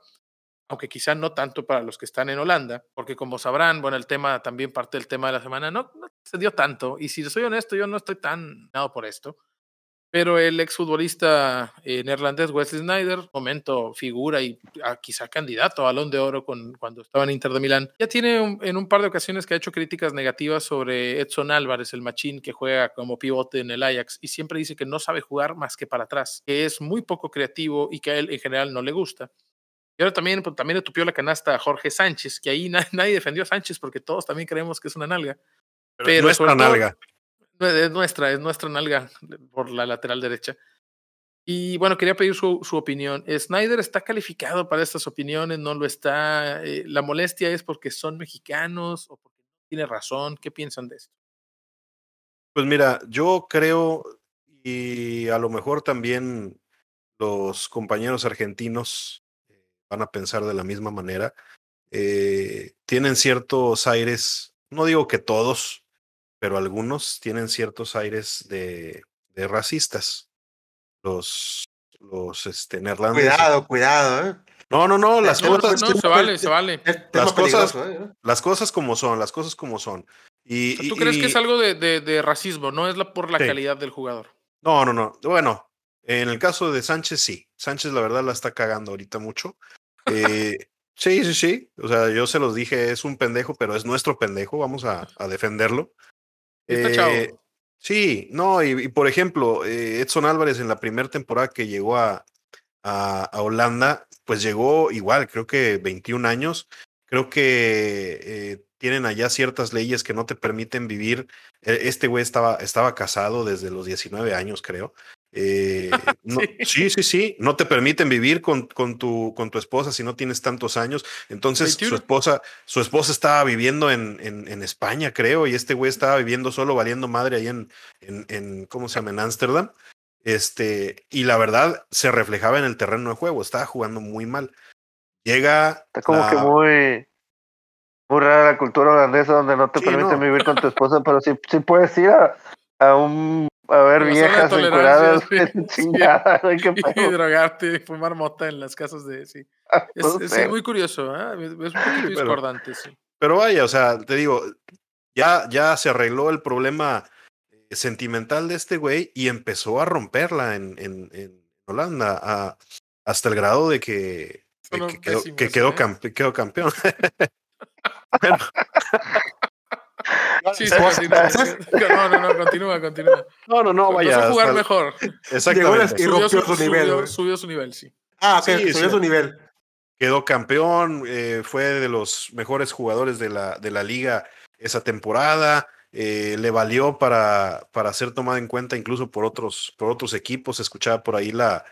Speaker 1: aunque quizá no tanto para los que están en Holanda, porque como sabrán, bueno, el tema también parte del tema de la semana, no, se dio tanto. Y si soy honesto, yo no estoy tan nada por esto. Pero el exfutbolista eh, neerlandés Wesley Snyder, momento figura y ah, quizá candidato a balón de oro con, cuando estaba en Inter de Milán, ya tiene en un par de ocasiones que ha hecho críticas negativas sobre Edson Álvarez, el machín que juega como pivote en el Ajax, y siempre dice que no sabe jugar más que para atrás, que es muy poco creativo y que a él en general no le gusta. Y ahora también, pues, también le tupió la canasta a Jorge Sánchez, que ahí na- nadie defendió a Sánchez porque todos también creemos que es una nalga. Pero
Speaker 5: nuestra
Speaker 1: sobre todo-
Speaker 5: nalga.
Speaker 1: Es nuestra, es nuestra nalga por la lateral derecha. Y bueno, quería pedir su, su opinión. ¿Snyder está calificado para estas opiniones? ¿No lo está? Eh, ¿La molestia es porque son mexicanos o porque tiene razón? ¿Qué piensan de esto?
Speaker 5: Pues mira, yo creo, y a lo mejor también los compañeros argentinos van a pensar de la misma manera, eh, tienen ciertos aires, no digo que todos, pero algunos tienen ciertos aires de, de racistas. Los, los este, neerlandeses.
Speaker 2: Cuidado, cuidado, ¿eh?
Speaker 5: No, no, no, las
Speaker 1: No,
Speaker 5: cosas,
Speaker 1: no, se vale, se vale.
Speaker 5: Las cosas-
Speaker 2: ¿eh?
Speaker 5: las cosas como son, las cosas como son. Y,
Speaker 1: ¿Tú
Speaker 5: y-
Speaker 1: crees que
Speaker 5: y-
Speaker 1: es algo de, de- de racismo? No es la, por la
Speaker 5: Sí.
Speaker 1: calidad del jugador.
Speaker 5: No, no, no. Bueno, en el caso de Sánchez, sí. Sánchez, la verdad, la está cagando ahorita mucho. Eh, sí, sí, sí. O sea, yo se los dije, es un pendejo, pero es nuestro pendejo. Vamos a, a defenderlo.
Speaker 1: Está
Speaker 5: Eh,
Speaker 1: chavo.
Speaker 5: Sí, no, y, y por ejemplo, eh, Edson Álvarez en la primera temporada que llegó a, a, a Holanda, pues llegó igual, creo que 21 años. Creo que eh, tienen allá ciertas leyes que no te permiten vivir. Eh, Este güey estaba, estaba casado desde los 19 años, creo. Eh, no-
Speaker 1: Sí.
Speaker 5: sí, sí, sí. No te permiten vivir con, con, tu, con tu esposa si no tienes tantos años. Entonces, su
Speaker 1: 21.
Speaker 5: esposa, su esposa estaba viviendo en, en, en España, creo, y este güey estaba viviendo solo, valiendo madre ahí en, en, en ¿cómo se llama? En Ámsterdam. Este, y la verdad se reflejaba en el terreno de juego, estaba jugando muy mal. Llega.
Speaker 3: Está como
Speaker 5: la-
Speaker 3: que muy, muy rara la cultura holandesa donde no te
Speaker 5: Sí,
Speaker 3: permiten
Speaker 5: no.
Speaker 3: vivir con tu esposa, pero sí, sí puedes ir a, a un a ver
Speaker 1: La
Speaker 3: viejas encueradas,
Speaker 1: sí,
Speaker 3: qué
Speaker 1: Y drogarte, fumar mota en las casas de... Sí. Es,
Speaker 3: No
Speaker 1: es muy curioso, ¿ah? es un poquito
Speaker 5: Pero-
Speaker 1: discordante, sí.
Speaker 5: Pero vaya, o sea, te digo, ya, ya se arregló el problema eh, sentimental de este güey y empezó a romperla en, en, en Holanda, a- hasta el grado de que, de que quedó,
Speaker 1: ¿eh?
Speaker 5: campe- quedó campeón. Bueno,
Speaker 1: Sí, sí,
Speaker 2: ¿Sabes?
Speaker 1: continúa. No, no, no, continúa, continúa.
Speaker 5: no, no, no, vaya.
Speaker 1: Empezó a jugar
Speaker 5: hasta-
Speaker 1: mejor.
Speaker 5: Exactamente.
Speaker 2: Y
Speaker 1: Subió
Speaker 2: rompió
Speaker 1: su,
Speaker 2: su nivel,
Speaker 1: subió- subió su nivel, sí.
Speaker 2: Ah, ok,
Speaker 5: Sí,
Speaker 2: subió
Speaker 5: sí.
Speaker 2: su nivel.
Speaker 5: quedó campeón, eh, fue de los mejores jugadores de la, de la liga esa temporada, eh, le valió para, para ser tomado en cuenta incluso por otros, por otros equipos. Escuchaba por ahí la,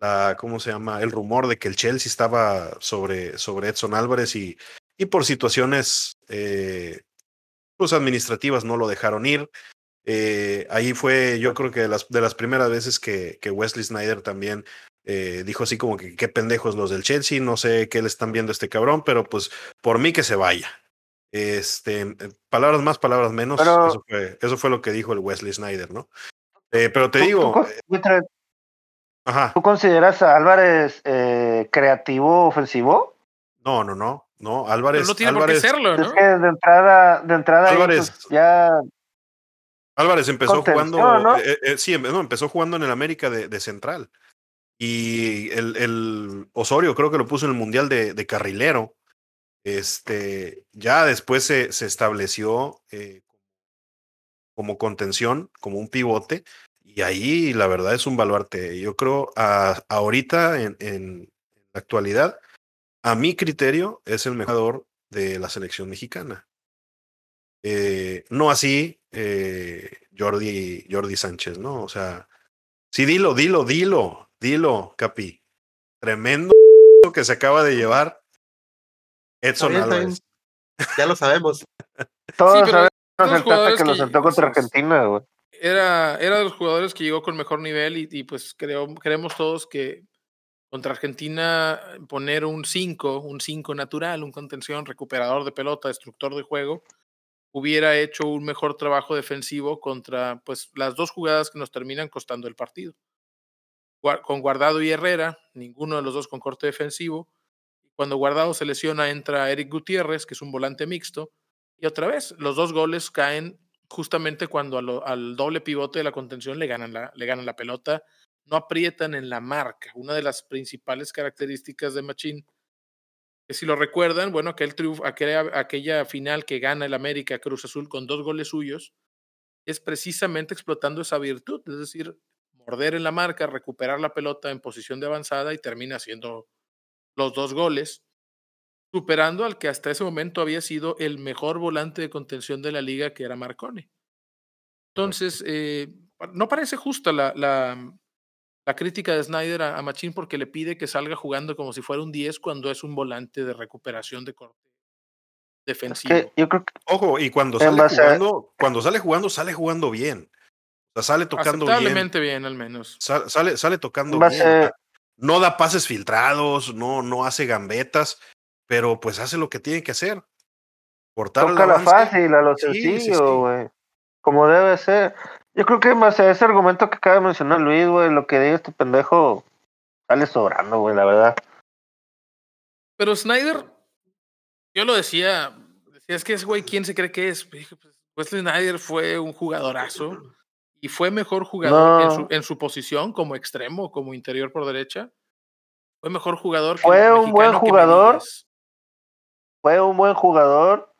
Speaker 5: la, ¿cómo se llama? El rumor de que el Chelsea estaba sobre, sobre Edson Álvarez y, y por situaciones eh, administrativas no lo dejaron ir. Eh, ahí fue, yo creo que de las, de las primeras veces que, que Wesley Snyder también eh, dijo así como que qué pendejos los del Chelsea, no sé qué le están viendo a este cabrón, pero pues por mí que se vaya. Este, eh, palabras más, palabras menos,
Speaker 3: Pero-
Speaker 5: eso, fue, eso fue lo que dijo el Wesley Snyder, ¿no? Eh, pero te
Speaker 3: ¿Tú-
Speaker 5: digo,
Speaker 3: ¿tú, con- Mientras-
Speaker 5: ajá,
Speaker 3: ¿tú consideras a Álvarez creativo ofensivo?
Speaker 5: no, no, no, no,
Speaker 1: Pero
Speaker 5: Álvarez,
Speaker 1: no tiene
Speaker 5: Álvarez,
Speaker 1: por qué serlo,
Speaker 3: Es
Speaker 1: ¿no?
Speaker 3: que de entrada, de entrada ahí,
Speaker 5: Álvarez.
Speaker 3: pues, ya
Speaker 5: Álvarez empezó
Speaker 3: Contención,
Speaker 5: jugando,
Speaker 3: ¿no?
Speaker 5: eh, eh, sí, em- no, empezó jugando en el América de, de central. Y el, el Osorio creo que lo puso en el Mundial de, de carrilero. Este, ya después se, se estableció eh, como contención, como un pivote, y ahí la verdad es un baluarte. Yo creo a, ahorita en, en la actualidad, a mi criterio, es el mejor jugador de la selección mexicana. Eh, no así eh, Jordi, Jordi Sánchez, ¿no? O sea, sí, dilo, dilo, dilo, dilo, Capi. Tremendo que se acaba de llevar Edson
Speaker 2: Está bien, está. Ya lo sabemos.
Speaker 3: todos
Speaker 1: pero
Speaker 3: sabemos
Speaker 1: los
Speaker 3: el tata
Speaker 1: jugadores
Speaker 3: que lo sentó contra
Speaker 1: esos-
Speaker 3: Argentina, güey.
Speaker 1: Era, era de los jugadores que llegó con mejor nivel y, y, pues creo, creemos todos que Contra Argentina, poner un 5, un 5 natural, un contención, recuperador de pelota, destructor de juego, hubiera hecho un mejor trabajo defensivo contra pues, las dos jugadas que nos terminan costando el partido. Con Guardado y Herrera, ninguno de los dos con corte defensivo. Cuando Guardado se lesiona, entra Eric Gutiérrez, que es un volante mixto, y otra vez, los dos goles caen justamente cuando al doble pivote de la contención le ganan le ganan la pelota, no aprietan en la marca. Una de las principales características de Machín, que si lo recuerdan, bueno, aquel triunfo, aquella, aquella final que gana el América Cruz Azul con dos goles suyos, es precisamente explotando esa virtud, es decir, morder en la marca, recuperar la pelota en posición de avanzada y termina haciendo los dos goles superando al que hasta ese momento había sido el mejor volante de contención de la liga, que era Marconi. Entonces, eh, no parece justa la, la, la crítica de Snyder a, Machín porque le pide que salga jugando como si fuera un 10 cuando es un volante de recuperación de corte defensivo.
Speaker 3: yo creo que,
Speaker 5: Ojo, y cuando sale jugando, cuando sale jugando, sale jugando bien. O sea, sale tocando
Speaker 1: bien. bien, al menos.
Speaker 5: Sale, sale, tocando bien. No da pases filtrados, no, no hace gambetas pero pues hace lo que tiene que hacer.
Speaker 3: Cortar Toca la fácil, a lo sencillo, güey. Como debe ser. Yo creo que más ese argumento que acaba de mencionar Luis, güey, lo que diga este pendejo sale sobrando, güey, la verdad.
Speaker 1: Pero Snyder, yo lo decía, decía, es que ese güey, ¿quién se cree que es? Pues Snyder fue un jugadorazo y fue mejor jugador en, su, en, su, posición como extremo, como interior por derecha. Fue mejor jugador.
Speaker 3: Fue un buen jugador fue un buen jugador,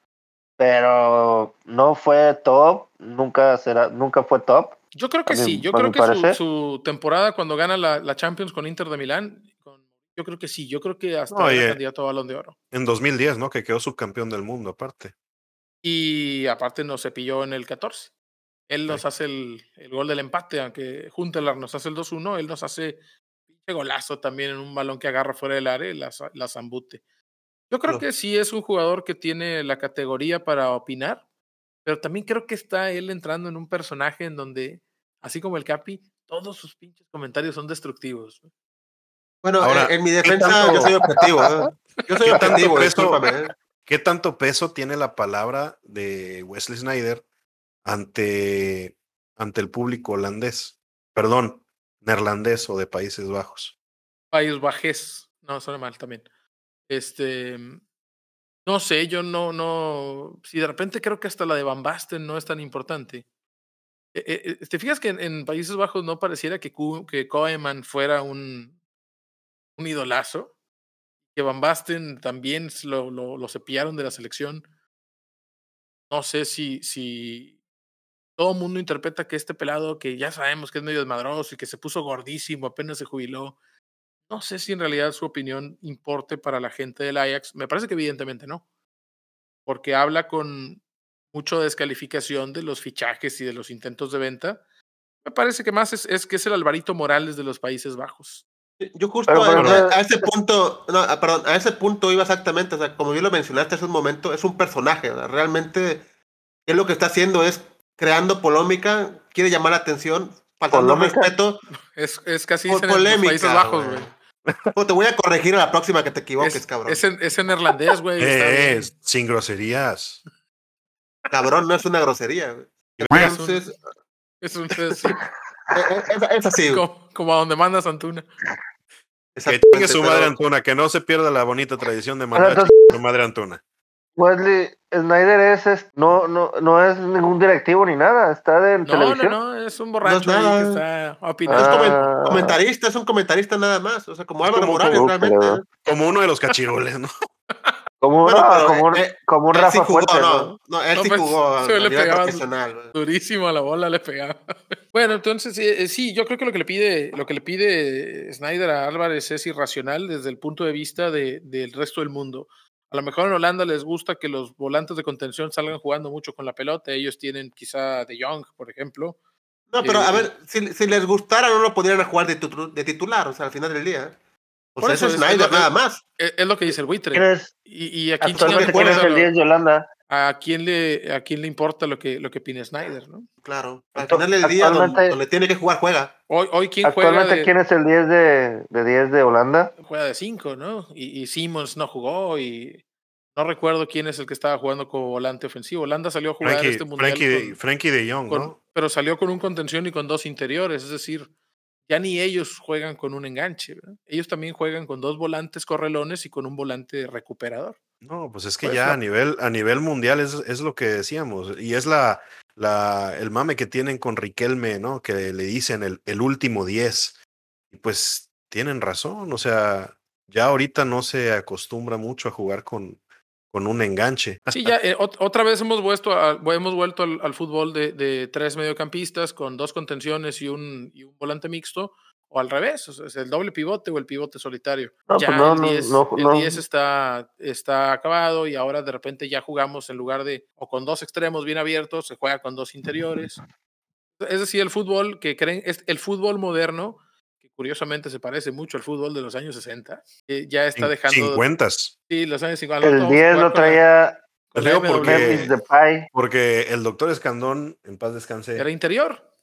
Speaker 3: pero no fue top, nunca será, nunca fue top.
Speaker 1: Yo creo que sí, yo creo que su, temporada cuando gana la, Champions con Inter de Milán, yo creo que sí, yo creo que hasta no, era candidato a Balón de Oro.
Speaker 5: En 2010, ¿no? Que quedó subcampeón del mundo aparte.
Speaker 1: Y aparte nos cepilló en el 14. Él nos hace el, el, gol del empate, aunque Juntelar nos hace el 2-1, él nos hace pinche golazo también en un balón que agarra fuera del área y la, la zambute. Yo creo que sí es un jugador que tiene la categoría para opinar, pero también creo que está él entrando en un personaje en donde, así como el Capi, todos sus pinches comentarios son destructivos.
Speaker 2: Bueno, en, mi defensa yo soy objetivo. ¿eh? Yo soy objetivo,
Speaker 5: peso, ¿eh? ¿Qué tanto peso tiene la palabra de Wesley Snyder ante, ante el público holandés? Perdón, neerlandés o de Países Bajos.
Speaker 1: País Bajes, no, suena mal también. Este, no sé, yo no, no, si de repente creo que hasta la de Van Basten no es tan importante. E, e, e, ¿Te fijas que en, Países Bajos no pareciera que, que Koeman fuera un, un idolazo? Que Van Basten también lo, lo, lo cepillaron de la selección. No sé si, si todo el mundo interpreta que este pelado, que ya sabemos que es medio desmadroso y que se puso gordísimo, apenas se jubiló, no sé si en realidad su opinión importe para la gente del Ajax. Me parece que evidentemente no. Porque habla con mucho descalificación de los fichajes y de los intentos de venta. Me parece que más es, que es el Alvarito Morales de los Países Bajos.
Speaker 2: Yo justo a, ese punto, no, ah, perdón, a ese punto iba exactamente, o sea, como bien lo mencionaste hace un momento, es un personaje, realmente él lo que está haciendo es creando polémica, quiere llamar la atención, faltando respeto.
Speaker 1: Es, es casi por polémica, Países Bajos, güey
Speaker 2: te voy a corregir a la próxima que te equivoques, cabrón.
Speaker 1: Es en, es en neerlandés, güey.
Speaker 5: Eh, sin groserías.
Speaker 2: Cabrón, no es una grosería.
Speaker 1: Entonces. Es, un, es,
Speaker 2: es, así.
Speaker 1: Como, como, a donde mandas Antuna.
Speaker 5: Que tenga su madre Antuna, que no se pierda la bonita tradición de mandar a su madre Antuna.
Speaker 3: Wesley Snyder es, no, no, no es ningún directivo ni nada, está de televisión.
Speaker 1: No, no, es un borracho ahí que está opinando.
Speaker 2: Es ah. comentarista, es un comentarista nada más, o sea, como Álvaro Morales realmente.
Speaker 5: Como uno de los cachirules, ¿no?
Speaker 3: Como, bueno, como, eh, como un Rafa Fuerte,
Speaker 2: ¿no? No, él sí pues, jugó se le pegaba profesional.
Speaker 1: Durísimo a la bola le pegaba. bueno, entonces eh, sí, yo creo que lo que le pide, lo que le pide Snyder a Álvarez es irracional desde el punto de vista de, del resto del mundo. A lo mejor en Holanda les gusta que los volantes de contención salgan jugando mucho con la pelota. Ellos tienen quizá De Jong, por ejemplo.
Speaker 2: No, pero a eh, ver, si, si, les gustara, no lo podrían jugar de, de, titular, o sea, al final del día. O sea, eso, es Snyder, nada más.
Speaker 1: Es, lo que dice el buitre.
Speaker 3: y, y aquí quién es el 10 de Holanda?
Speaker 1: ¿A quién le, a quién le importa lo que, lo que opine Snyder, no?
Speaker 2: Claro. Al final del día, donde, tiene que jugar, juega.
Speaker 1: Hoy, hoy ¿quién juega
Speaker 3: Actualmente,
Speaker 1: de,
Speaker 3: ¿quién es el 10 de, de 10 de Holanda?
Speaker 1: juega de 5, no? Y, y Simmons no jugó y no recuerdo quién es el que estaba jugando como volante ofensivo. Holanda salió a jugar
Speaker 5: Frankie,
Speaker 1: este mundial
Speaker 5: Frankie, de, Frankie de Jong,
Speaker 1: con-
Speaker 5: ¿no?
Speaker 1: pero salió con un contención y con dos interiores, es decir, ya ni ellos juegan con un enganche, ¿verdad? ellos también juegan con dos volantes correlones y con un volante recuperador.
Speaker 5: No, pues es que
Speaker 1: Pues
Speaker 5: ya
Speaker 1: no.
Speaker 5: a nivel, a nivel mundial es, es lo que decíamos. Y es la, la, el mame que tienen con Riquelme, ¿no? Que le dicen el, el último 10. Y pues tienen razón. O sea, ya ahorita no se acostumbra mucho a jugar con, con un enganche.
Speaker 1: Sí, ya eh, ot- otra vez hemos vuelto, a- hemos vuelto al, al fútbol de, de tres mediocampistas con dos contenciones y un, y un volante mixto, o al revés, o sea, es el doble pivote o el pivote solitario.
Speaker 3: No,
Speaker 1: ya
Speaker 3: pues no,
Speaker 1: el
Speaker 3: no,
Speaker 1: 10,
Speaker 3: no,
Speaker 1: el
Speaker 3: no.
Speaker 1: 10 está, está acabado y ahora de repente ya jugamos en lugar de, o con dos extremos bien abiertos, se juega con dos interiores. Es decir, el fútbol que creen, es el fútbol moderno, que curiosamente se parece mucho al fútbol de los años 60, que ya está dejando...
Speaker 5: Cincuentas.
Speaker 1: Sí, los años 50.
Speaker 3: El 10 lo traía
Speaker 5: porque-. Porque el doctor Escandón, en paz descanse,
Speaker 1: Era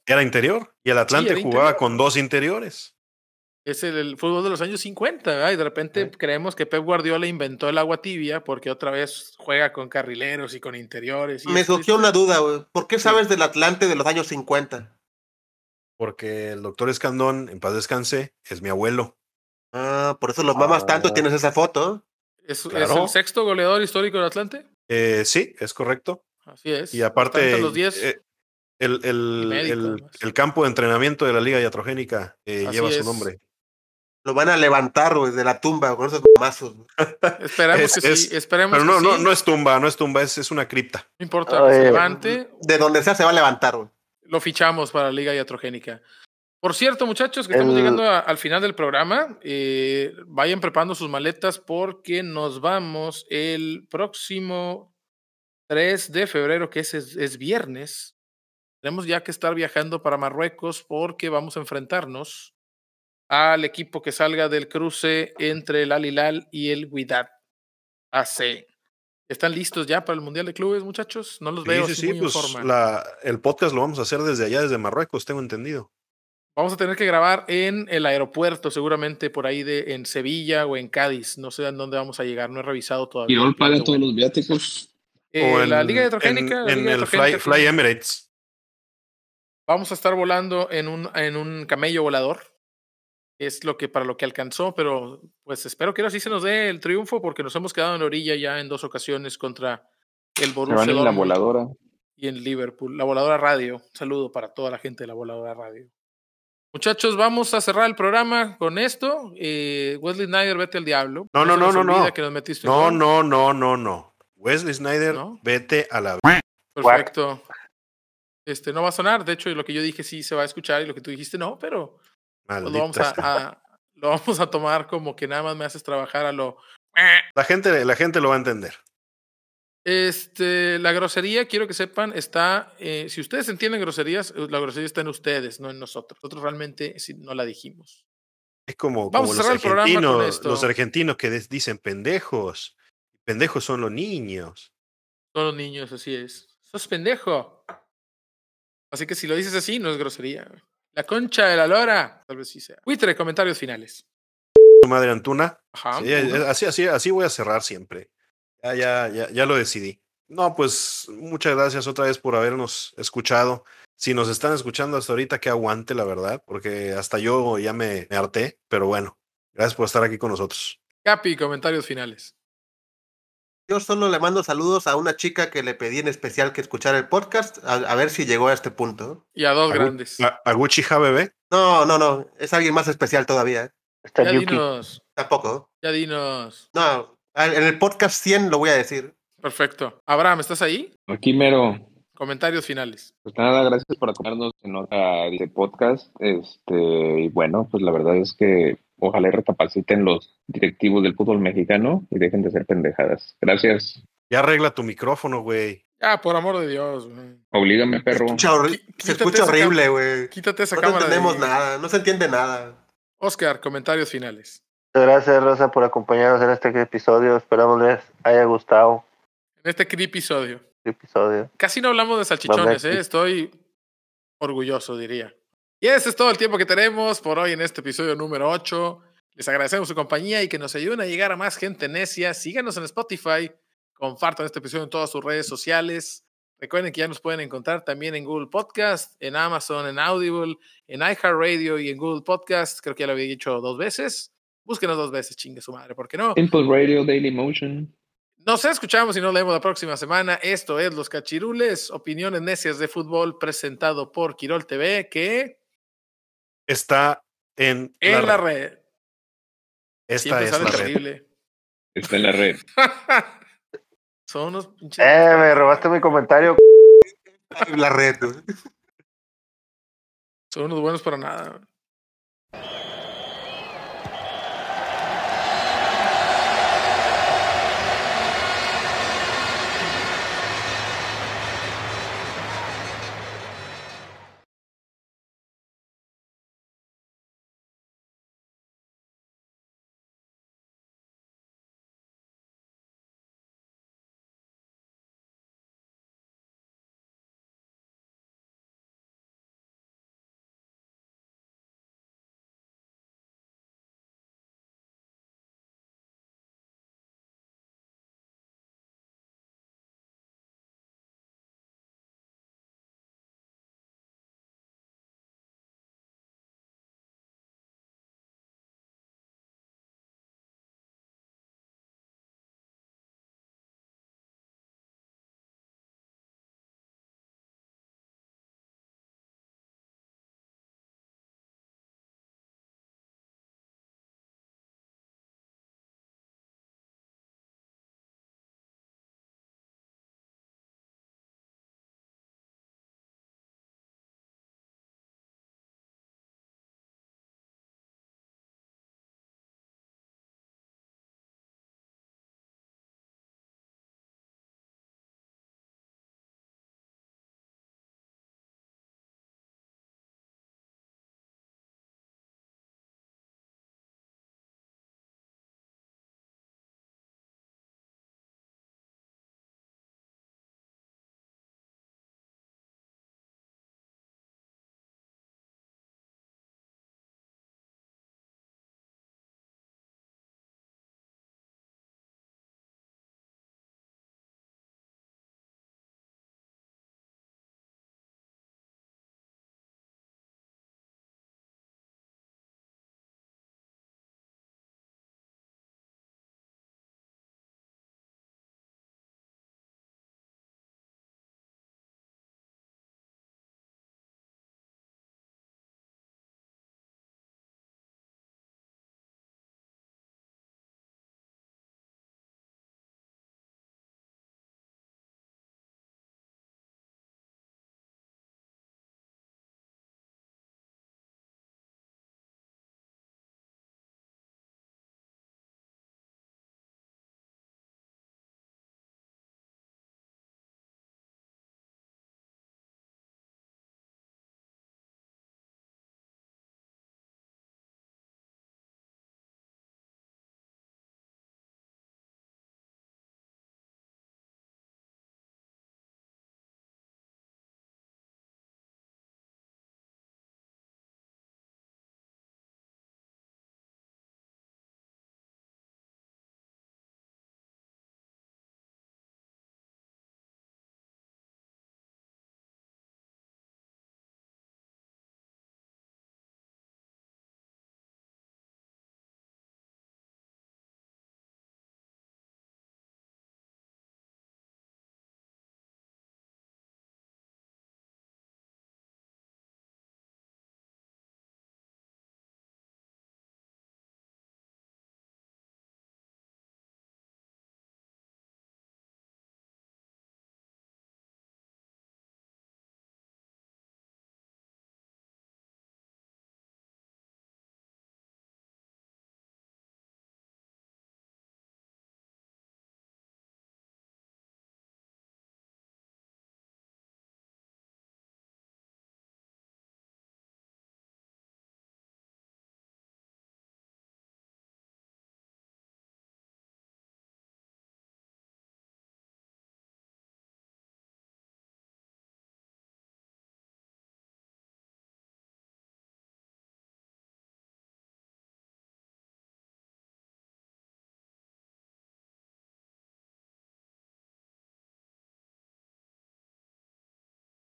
Speaker 5: era,
Speaker 1: interior.
Speaker 5: Y el Atlante jugaba
Speaker 1: interior.
Speaker 5: con dos interiores.
Speaker 1: Es el, el fútbol de los años 50, ¿verdad? Y de repente
Speaker 5: Sí.
Speaker 1: creemos que Pep Guardiola inventó el agua tibia porque otra vez juega con carrileros y con interiores. y
Speaker 2: Me surgió una duda, güey. ¿Por qué sabes del Atlante de los años 50?
Speaker 5: Porque el doctor Escandón, en paz descanse, es mi abuelo.
Speaker 2: Ah, por eso los mamas tanto
Speaker 3: Ah.
Speaker 2: tienes esa foto.
Speaker 1: ¿Es, el sexto goleador histórico del Atlante?
Speaker 5: Eh, sí, es correcto.
Speaker 1: Así es.
Speaker 5: Y aparte,
Speaker 1: los 10.
Speaker 5: eh, el, el,
Speaker 1: médico,
Speaker 5: el- campo de entrenamiento de la Liga Iatrogénica eh, lleva
Speaker 1: es.
Speaker 5: su nombre.
Speaker 2: Lo van a levantar, güey, de la tumba con esos mazos.
Speaker 1: esperemos
Speaker 5: es-
Speaker 1: que
Speaker 5: es-
Speaker 1: sí. Esperemos
Speaker 5: Pero
Speaker 1: que
Speaker 5: no, no,
Speaker 1: sí.
Speaker 5: no es tumba, no es tumba, es, es una cripta.
Speaker 1: No importa se levante.
Speaker 2: De donde sea se va a levantar, güey.
Speaker 1: lo fichamos para la Liga Iatrogénica. Por cierto, muchachos, que estamos llegando a- al final del programa. eh, vayan preparando sus maletas porque nos vamos el próximo 3 de febrero, que es, es, es viernes. Tenemos ya que estar viajando para Marruecos porque vamos a enfrentarnos al equipo que salga del cruce entre el Al Hilal y el Wydad AC. ¿Están listos ya para el Mundial de Clubes, muchachos? No los
Speaker 5: Sí,
Speaker 1: veo
Speaker 5: sí, sí, pues la, el podcast lo vamos a hacer desde allá, desde Marruecos, tengo entendido.
Speaker 1: Vamos a tener que grabar en el aeropuerto, seguramente por ahí de en Sevilla o en Cádiz. No sé en dónde vamos a llegar, no he revisado todavía. El plan
Speaker 4: paga todos los viáticos.
Speaker 1: Eh,
Speaker 5: o en,
Speaker 1: la Liga
Speaker 5: en- en el Fly, Emirates.
Speaker 1: Vamos a estar volando en un, en un camello volador. Es lo que para lo que alcanzó, pero pues espero que ahora sí se nos dé el triunfo porque nos hemos quedado en la orilla ya en dos ocasiones contra el Borussia
Speaker 4: en la
Speaker 1: Dortmund
Speaker 4: voladora.
Speaker 1: y en Liverpool. La voladora radio. Un saludo para toda la gente de la voladora radio. Muchachos, vamos a cerrar el programa con esto. Eh, Wesley Snyder, vete al diablo.
Speaker 5: No, no, no, no, no.
Speaker 1: que nos metiste
Speaker 5: No, no, no, no, no. Wesley Snyder,
Speaker 1: ¿No?
Speaker 5: vete a la...
Speaker 1: Perfecto. Este, no va a sonar. De hecho, lo que yo dije sí se va a escuchar y lo que tú dijiste no, pero pues, lo, vamos a, a- lo vamos a tomar como que nada más me haces trabajar a lo.
Speaker 5: La gente, la gente lo va a entender.
Speaker 1: Este, la grosería, quiero que sepan, está. eh, si ustedes entienden groserías, eh, la grosería está en ustedes, no en nosotros. Nosotros realmente no la dijimos.
Speaker 5: Es como,
Speaker 1: Vamos
Speaker 5: como
Speaker 1: a cerrar
Speaker 5: los
Speaker 1: el programa con
Speaker 5: argentinos,
Speaker 1: esto.
Speaker 5: los argentinos que dicen pendejos. Pendejos son los niños.
Speaker 1: Todos los niños, así es. Sos pendejo. Así que si lo dices así, no es grosería. La concha de la lora. Tal vez sí sea. Twitter, comentarios finales.
Speaker 5: Tu madre Antuna.
Speaker 1: Ajá.
Speaker 5: Sí, así, así, así voy a cerrar siempre. Ya, ya, ya, ya lo decidí. No, pues muchas gracias otra vez por habernos escuchado. Si nos están escuchando hasta ahorita, que aguante, la verdad, porque hasta yo ya me, me harté, pero bueno, gracias por estar aquí con nosotros.
Speaker 1: Capi, comentarios finales.
Speaker 2: Yo solo le mando saludos a una chica que le pedí en especial que escuchara el podcast, a, a ver si llegó a este punto.
Speaker 1: Y a dos grandes.
Speaker 5: A, Aguchi bebé.
Speaker 2: No, no, no, es alguien más especial todavía. ¿eh?
Speaker 3: Está
Speaker 1: Ya
Speaker 3: Yuki.
Speaker 1: dinos.
Speaker 2: Tampoco.
Speaker 1: Ya dinos.
Speaker 2: No, en el podcast 100 lo voy a decir.
Speaker 1: Perfecto. Abraham, ¿estás ahí?
Speaker 4: Aquí mero.
Speaker 1: Comentarios finales.
Speaker 4: Pues nada, gracias por acompañarnos en otra de podcast. Este, y bueno, pues la verdad es que ojalá recapaciten los directivos del fútbol mexicano y dejen de ser pendejadas. Gracias.
Speaker 5: Ya arregla tu micrófono, güey.
Speaker 1: Ah, por amor de Dios. güey.
Speaker 4: Oblígame,
Speaker 2: Se
Speaker 4: perro.
Speaker 2: escucha, horri-
Speaker 1: Qui-
Speaker 2: se escucha horrible, güey.
Speaker 1: Quítate esa
Speaker 2: No
Speaker 1: cámara. de
Speaker 2: entendemos nada, no se entiende nada.
Speaker 1: Oscar, comentarios finales.
Speaker 3: Muchas gracias, Rosa, por acompañarnos en este episodio. Esperamos les haya gustado.
Speaker 1: En este episodio.
Speaker 3: Episodio.
Speaker 1: Casi no hablamos de salchichones, ¿eh? Estoy orgulloso, diría. Y ese es todo el tiempo que tenemos por hoy en este episodio número 8. Les agradecemos su compañía y que nos ayuden a llegar a más gente necia. Síganos en Spotify. Compartan este episodio en todas sus redes sociales. Recuerden que ya nos pueden encontrar también en Google Podcast, en Amazon, en Audible, en iHeartRadio y en Google Podcast. Creo que ya lo había dicho dos veces. Búsquenos dos veces, chingue su madre, ¿por qué no?
Speaker 6: Simple Radio, Daily Motion.
Speaker 1: Nos escuchamos y nos leemos la próxima semana. Esto es Los Cachirules, opiniones necias de fútbol, presentado por Quirol TV, que
Speaker 5: Está en,
Speaker 1: en la
Speaker 5: red.
Speaker 1: red.
Speaker 5: Esta es la red.
Speaker 1: terrible.
Speaker 4: Está en la red.
Speaker 1: Son unos pinches.
Speaker 3: Eh, me robaste mi comentario.
Speaker 2: La red.
Speaker 1: Son unos buenos para nada.